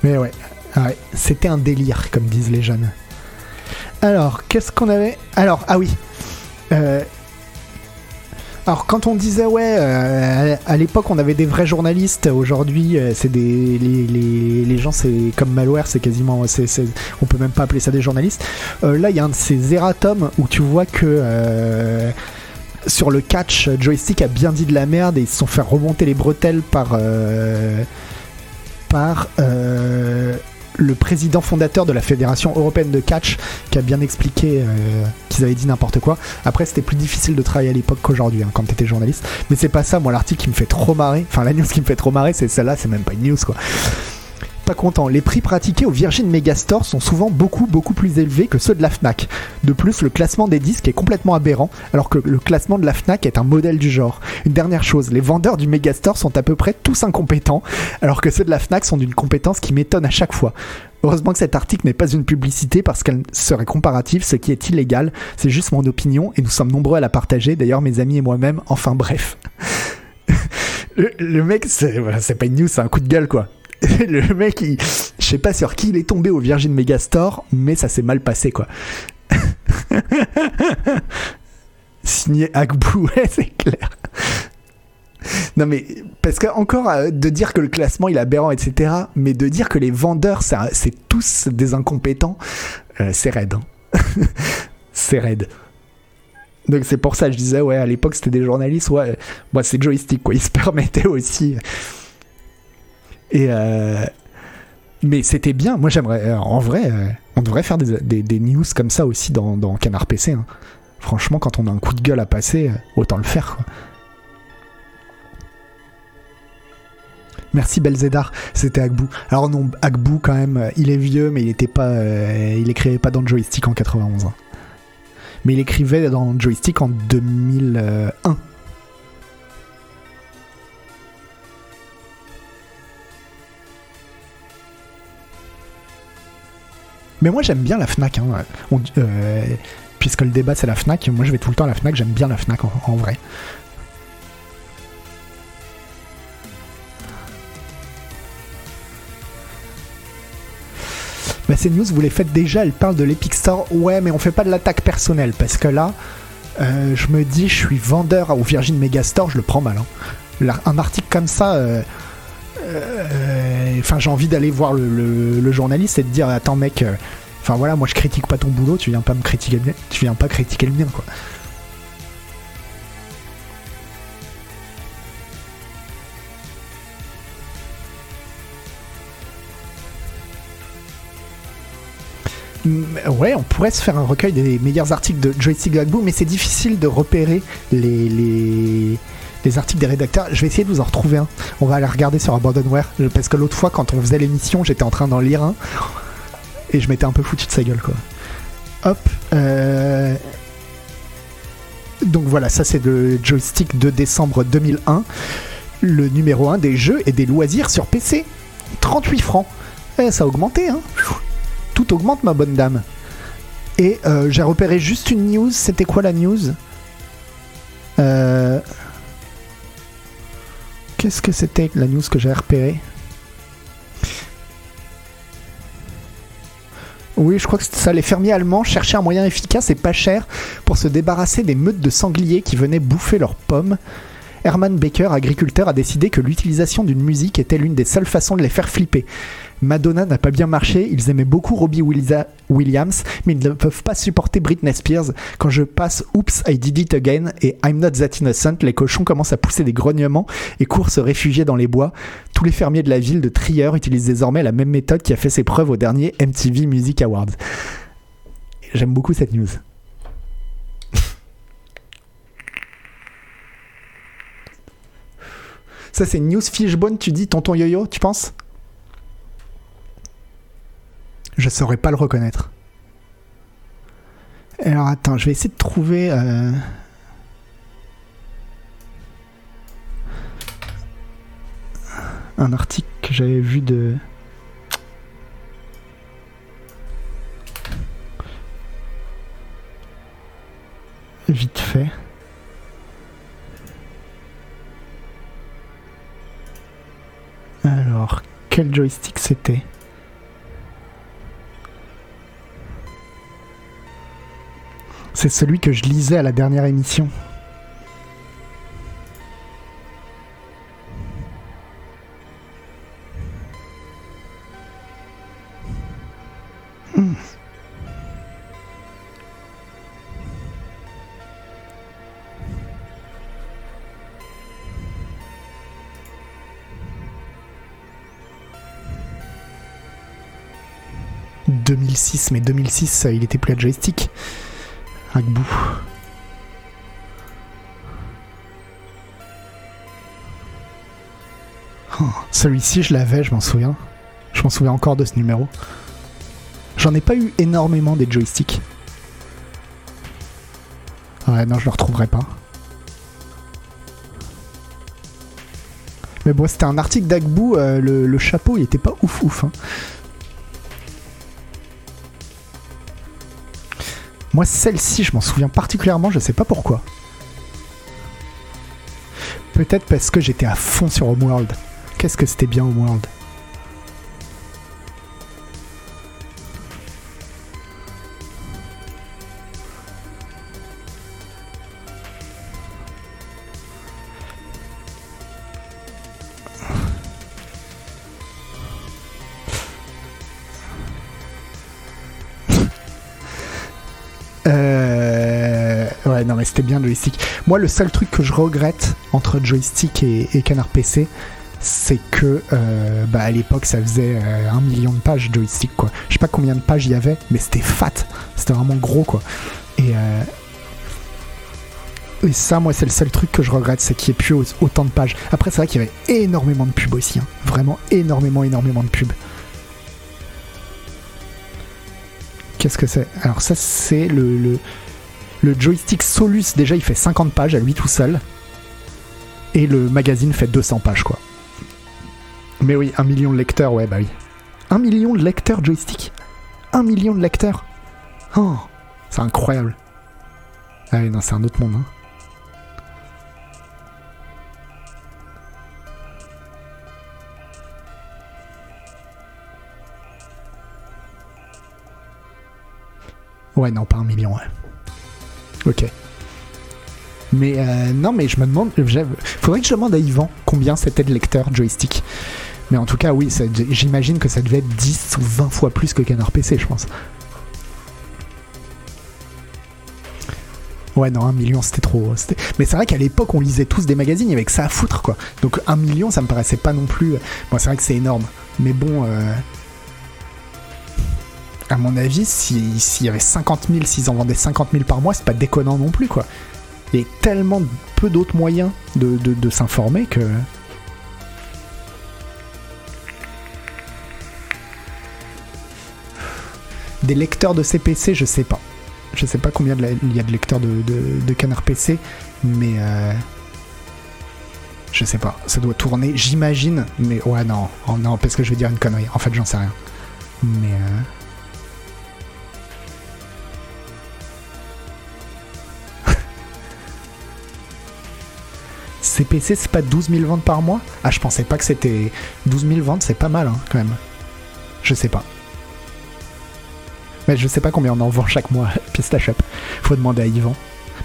Mais ouais, ouais, c'était un délire, comme disent les jeunes. Alors, qu'est-ce qu'on avait? Alors, ah oui. Euh, alors quand on disait ouais, euh, à l'époque on avait des vrais journalistes, aujourd'hui euh, c'est des les, les, les gens c'est comme malware, c'est quasiment c'est, on peut même pas appeler ça des journalistes. Euh, là il y a un de ces erratums où tu vois que sur le catch joystick a bien dit de la merde et ils se sont fait remonter les bretelles par par le président fondateur de la Fédération européenne de catch qui a bien expliqué euh, qu'ils avaient dit n'importe quoi. Après, c'était plus difficile de travailler à l'époque qu'aujourd'hui hein, quand t'étais journaliste. Mais c'est pas ça, moi, l'article qui me fait trop marrer. Enfin, la news qui me fait trop marrer, c'est celle-là, c'est même pas une news quoi content. Les prix pratiqués au Virgin Megastore sont souvent beaucoup beaucoup plus élevés que ceux de la Fnac. De plus, le classement des disques est complètement aberrant, alors que le classement de la Fnac est un modèle du genre. Une dernière chose, les vendeurs du Megastore sont à peu près tous incompétents, alors que ceux de la Fnac sont d'une compétence qui m'étonne à chaque fois. Heureusement que cet article n'est pas une publicité parce qu'elle serait comparative, ce qui est illégal. C'est juste mon opinion et nous sommes nombreux à la partager, d'ailleurs mes amis et moi-même. Enfin bref. le, mec, c'est pas une news, c'est un coup de gueule quoi. le mec, il, je sais pas sur qui il est tombé au Virgin Megastore, mais ça s'est mal passé, quoi. Signé Agbou, ouais, c'est clair. Non mais parce que encore euh, de dire que le classement il est aberrant etc mais de dire que les vendeurs c'est tous des incompétents euh, c'est raide hein. c'est raide donc c'est pour ça que je disais ouais à l'époque c'était des journalistes ouais moi c'est joystick quoi ils se permettaient aussi et euh, mais c'était bien. Moi, j'aimerais. Euh, en vrai, euh, on devrait faire des, news comme ça aussi dans, Canard PC. Hein. Franchement, quand on a un coup de gueule à passer, autant le faire. Merci Belzédar, c'était Agbou. Alors non, Agbou quand même, il est vieux, mais il était pas, il écrivait pas dans Joystick en 91. Hein. Mais il écrivait dans Joystick en 2001. Mais moi j'aime bien la Fnac. Hein. Euh, puisque le débat c'est la Fnac, moi je vais tout le temps à la Fnac, j'aime bien la Fnac en, vrai. Bah, ces news, vous les faites déjà, elles parlent de l'Epic Store. Ouais, mais on fait pas de l'attaque personnelle parce que là, euh, je me dis, je suis vendeur au Virgin Megastore, je le prends mal. Hein. Un article comme ça, euh, enfin j'ai envie d'aller voir le, journaliste et de dire attends mec euh, enfin voilà moi je critique pas ton boulot tu viens pas me critiquer le mien tu viens pas critiquer le mien quoi. Ouais, on pourrait se faire un recueil des meilleurs articles de Joystick Gagbo, mais c'est difficile de repérer les, les, les articles des rédacteurs. Je vais essayer de vous en retrouver un. On va aller regarder sur Abandonware. Parce que l'autre fois, quand on faisait l'émission, j'étais en train d'en lire un. Et je m'étais un peu foutu de sa gueule, quoi. Hop. Euh, donc voilà, ça c'est le joystick de décembre 2001. Le numéro 1 des jeux et des loisirs sur PC. 38 francs. Eh, ça a augmenté, hein. Tout augmente, ma bonne dame. Et euh, j'ai repéré juste une news. C'était quoi la news? Euh, Qu'est-ce que c'était la news que j'ai repérée Oui, je crois que ça. Les fermiers allemands cherchaient un moyen efficace et pas cher pour se débarrasser des meutes de sangliers qui venaient bouffer leurs pommes. Herman Baker, agriculteur, a décidé que l'utilisation d'une musique était l'une des seules façons de les faire flipper. Madonna n'a pas bien marché, ils aimaient beaucoup Robbie Williams, mais ils ne peuvent pas supporter Britney Spears. Quand je passe Oops, I Did It Again et I'm Not That Innocent, les cochons commencent à pousser des grognements et courent se réfugier dans les bois. Tous les fermiers de la ville de Trier utilisent désormais la même méthode qui a fait ses preuves au dernier MTV Music Awards. J'aime beaucoup cette news. Ça, c'est News Fishbone, tu dis, tonton yo-yo, tu penses? Je saurais pas le reconnaître. Alors attends, je vais essayer de trouver. Euh, un article que j'avais vu de. Vite fait. Alors, quel joystick c'était? C'est celui que je lisais à la dernière émission. Hmm. « 2006, mais 2006, il était plus à joystick. Agbu. Oh, Celui-ci, je l'avais, je m'en souviens. Je m'en souviens encore de ce numéro. J'en ai pas eu énormément des joysticks. Ouais, non, je le retrouverai pas. Mais bon, c'était un article d'Agbu, euh, le, le chapeau, il était pas ouf ouf. hein. Moi, celle-ci, je m'en souviens particulièrement, je sais pas pourquoi. Peut-être parce que j'étais à fond sur Homeworld. Qu'est-ce que c'était bien Homeworld? C'était bien joystick. Moi, le seul truc que je regrette entre joystick et, Canard PC, c'est que euh, bah, à l'époque, ça faisait euh, un million de pages joystick, quoi. Je sais pas combien de pages il y avait, mais c'était fat. C'était vraiment gros, quoi. Et, euh, ça, moi, c'est le seul truc que je regrette, c'est qu'il n'y ait plus au- autant de pages. Après, c'est vrai qu'il y avait énormément de pubs aussi. hein. Vraiment énormément, énormément de pubs. Qu'est-ce que c'est? Alors ça, c'est le, le, le joystick Solus. Déjà, il fait 50 pages à lui tout seul. Et le magazine fait 200 pages, quoi. Mais oui, un million de lecteurs, ouais, bah oui. Un million de lecteurs joystick Un million de lecteurs Oh, c'est incroyable. Ah oui, non, c'est un autre monde, hein. Ouais, non, pas un million, ouais. Ok. Mais euh, non, mais je me demande. Faudrait que je demande à Yvan combien c'était de lecteurs joystick. Mais en tout cas, oui, j'imagine que ça devait être 10 ou 20 fois plus que Canard PC, je pense. Ouais, non, un million, c'était trop. Mais c'est vrai qu'à l'époque, on lisait tous des magazines, il ça à foutre, quoi. Donc un million, ça me paraissait pas non plus. Bon, c'est vrai que c'est énorme. Mais bon. euh, À mon avis, si- s'il y avait 50 000, s'ils en vendaient 50 000 par mois, c'est pas déconnant non plus, quoi. Il y a tellement peu d'autres moyens de, s'informer que. Des lecteurs de CPC, je sais pas. Je sais pas combien il y a de lecteurs de, de, de Canard PC, mais. euh, je sais pas. Ça doit tourner, j'imagine, mais ouais, non. Oh, non, parce que je vais dire une connerie. En fait, j'en sais rien. Mais. euh, CPC, c'est pas 12 000 ventes par mois? Ah, je pensais pas que c'était. 12 000 ventes, c'est pas mal, hein, quand même. Je sais pas. Mais je sais pas combien on en vend chaque mois, Pistachop. Faut demander à Yvan.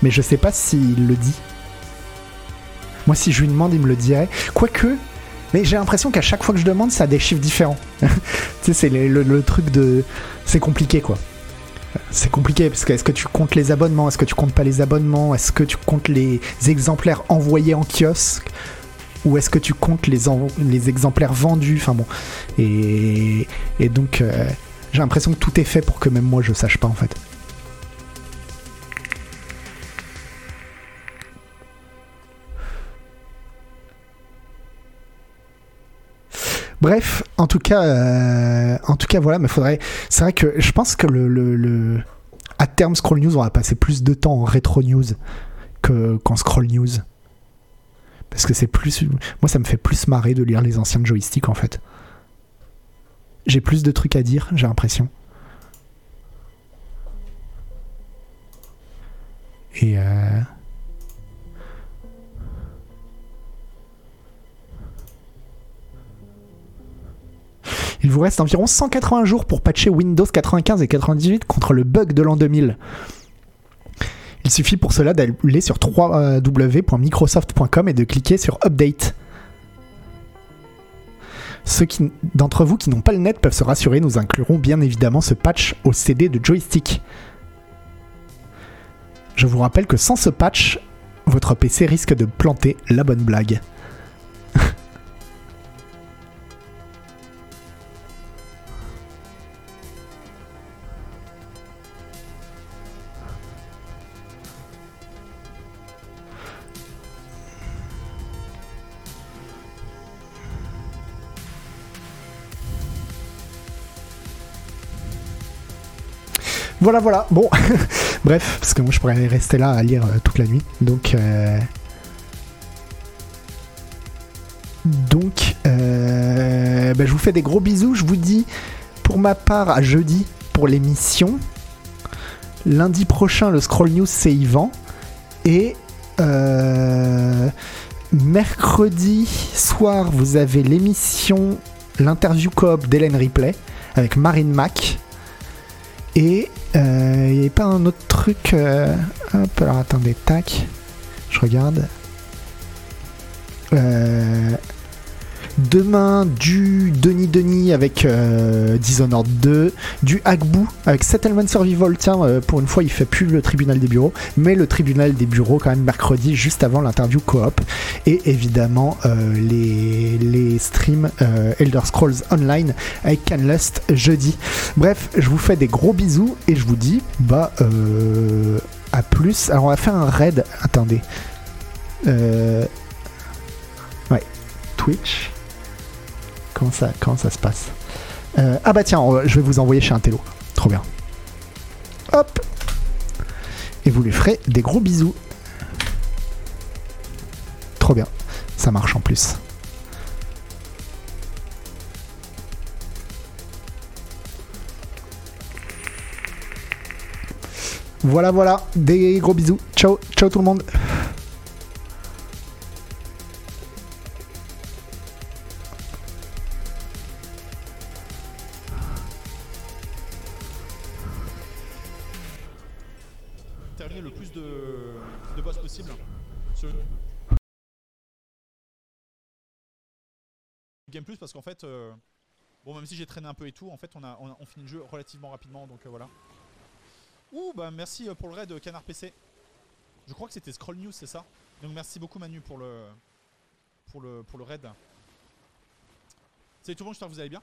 Mais je sais pas s'il le dit. Moi, si je lui demande, il me le dirait. Quoique. Mais j'ai l'impression qu'à chaque fois que je demande, ça a des chiffres différents. tu sais, c'est le truc de. C'est compliqué, quoi. C'est compliqué parce que est-ce que tu comptes les abonnements? Est-ce que tu comptes pas les abonnements? Est-ce que tu comptes les exemplaires envoyés en kiosque? Ou est-ce que tu comptes les, exemplaires vendus? Enfin bon. Et, et donc, euh, j'ai l'impression que tout est fait pour que même moi je sache pas en fait. Bref, en tout cas, euh, en tout voilà, mais faudrait. C'est vrai que je pense que le, le, le- à terme Scroll News, on va passer plus de temps en rétro news que qu'en Scroll News, parce que c'est plus. Moi, ça me fait plus marrer de lire les anciens joysticks en fait. J'ai plus de trucs à dire, j'ai l'impression. Et euh, Il vous reste environ 180 jours pour patcher Windows 95 et 98 contre le bug de l'an 2000. Il suffit pour cela d'aller sur www.microsoft.com et de cliquer sur Update. Ceux d'entre vous qui n'ont pas le net peuvent se rassurer, nous inclurons bien évidemment ce patch au CD de joystick. Je vous rappelle que sans ce patch, votre PC risque de planter la bonne blague. Voilà, voilà. Bon, bref, parce que moi je pourrais rester là à lire euh, toute la nuit. Donc, euh, donc, euh, ben, je vous fais des gros bisous. Je vous dis, pour ma part, à jeudi pour l'émission. Lundi prochain, le Scroll News, c'est Yvan. Et mercredi soir, vous avez l'émission, l'interview coop d'Hélène Ripley avec Marine Mac. Et il euh, n'y avait pas un autre truc. Euh, hop, alors attendez, tac. Je regarde. Euh, Demain, du Denis Denis avec euh, Dishonored 2, du Agbu avec Settlement Survival. Tiens, euh, pour une fois, il fait plus le tribunal des bureaux, mais le tribunal des bureaux quand même mercredi, juste avant l'interview coop. Et évidemment, euh, les, les streams Elder Scrolls Online avec Canlust jeudi. Bref, je vous fais des gros bisous et je vous dis, bah, à plus. Alors, on va faire un raid. Attendez. ouais, Twitch. Comment ça, comment ça se passe euh, Ah bah tiens, je vais vous envoyer chez un télo. Trop bien. Hop Et vous lui ferez des gros bisous. Trop bien. Ça marche en plus. Voilà, voilà. Des gros bisous. Ciao, ciao tout le monde. Plus parce qu'en fait, euh, bon même si j'ai traîné un peu et tout, en fait on a on, finit le jeu relativement rapidement donc euh, voilà. Ouh bah merci euh, pour le raid Canard PC. Je crois que c'était Scroll News c'est ça? Donc merci beaucoup Manu pour le pour le pour le raid. Salut tout le monde, j'espère que vous allez bien.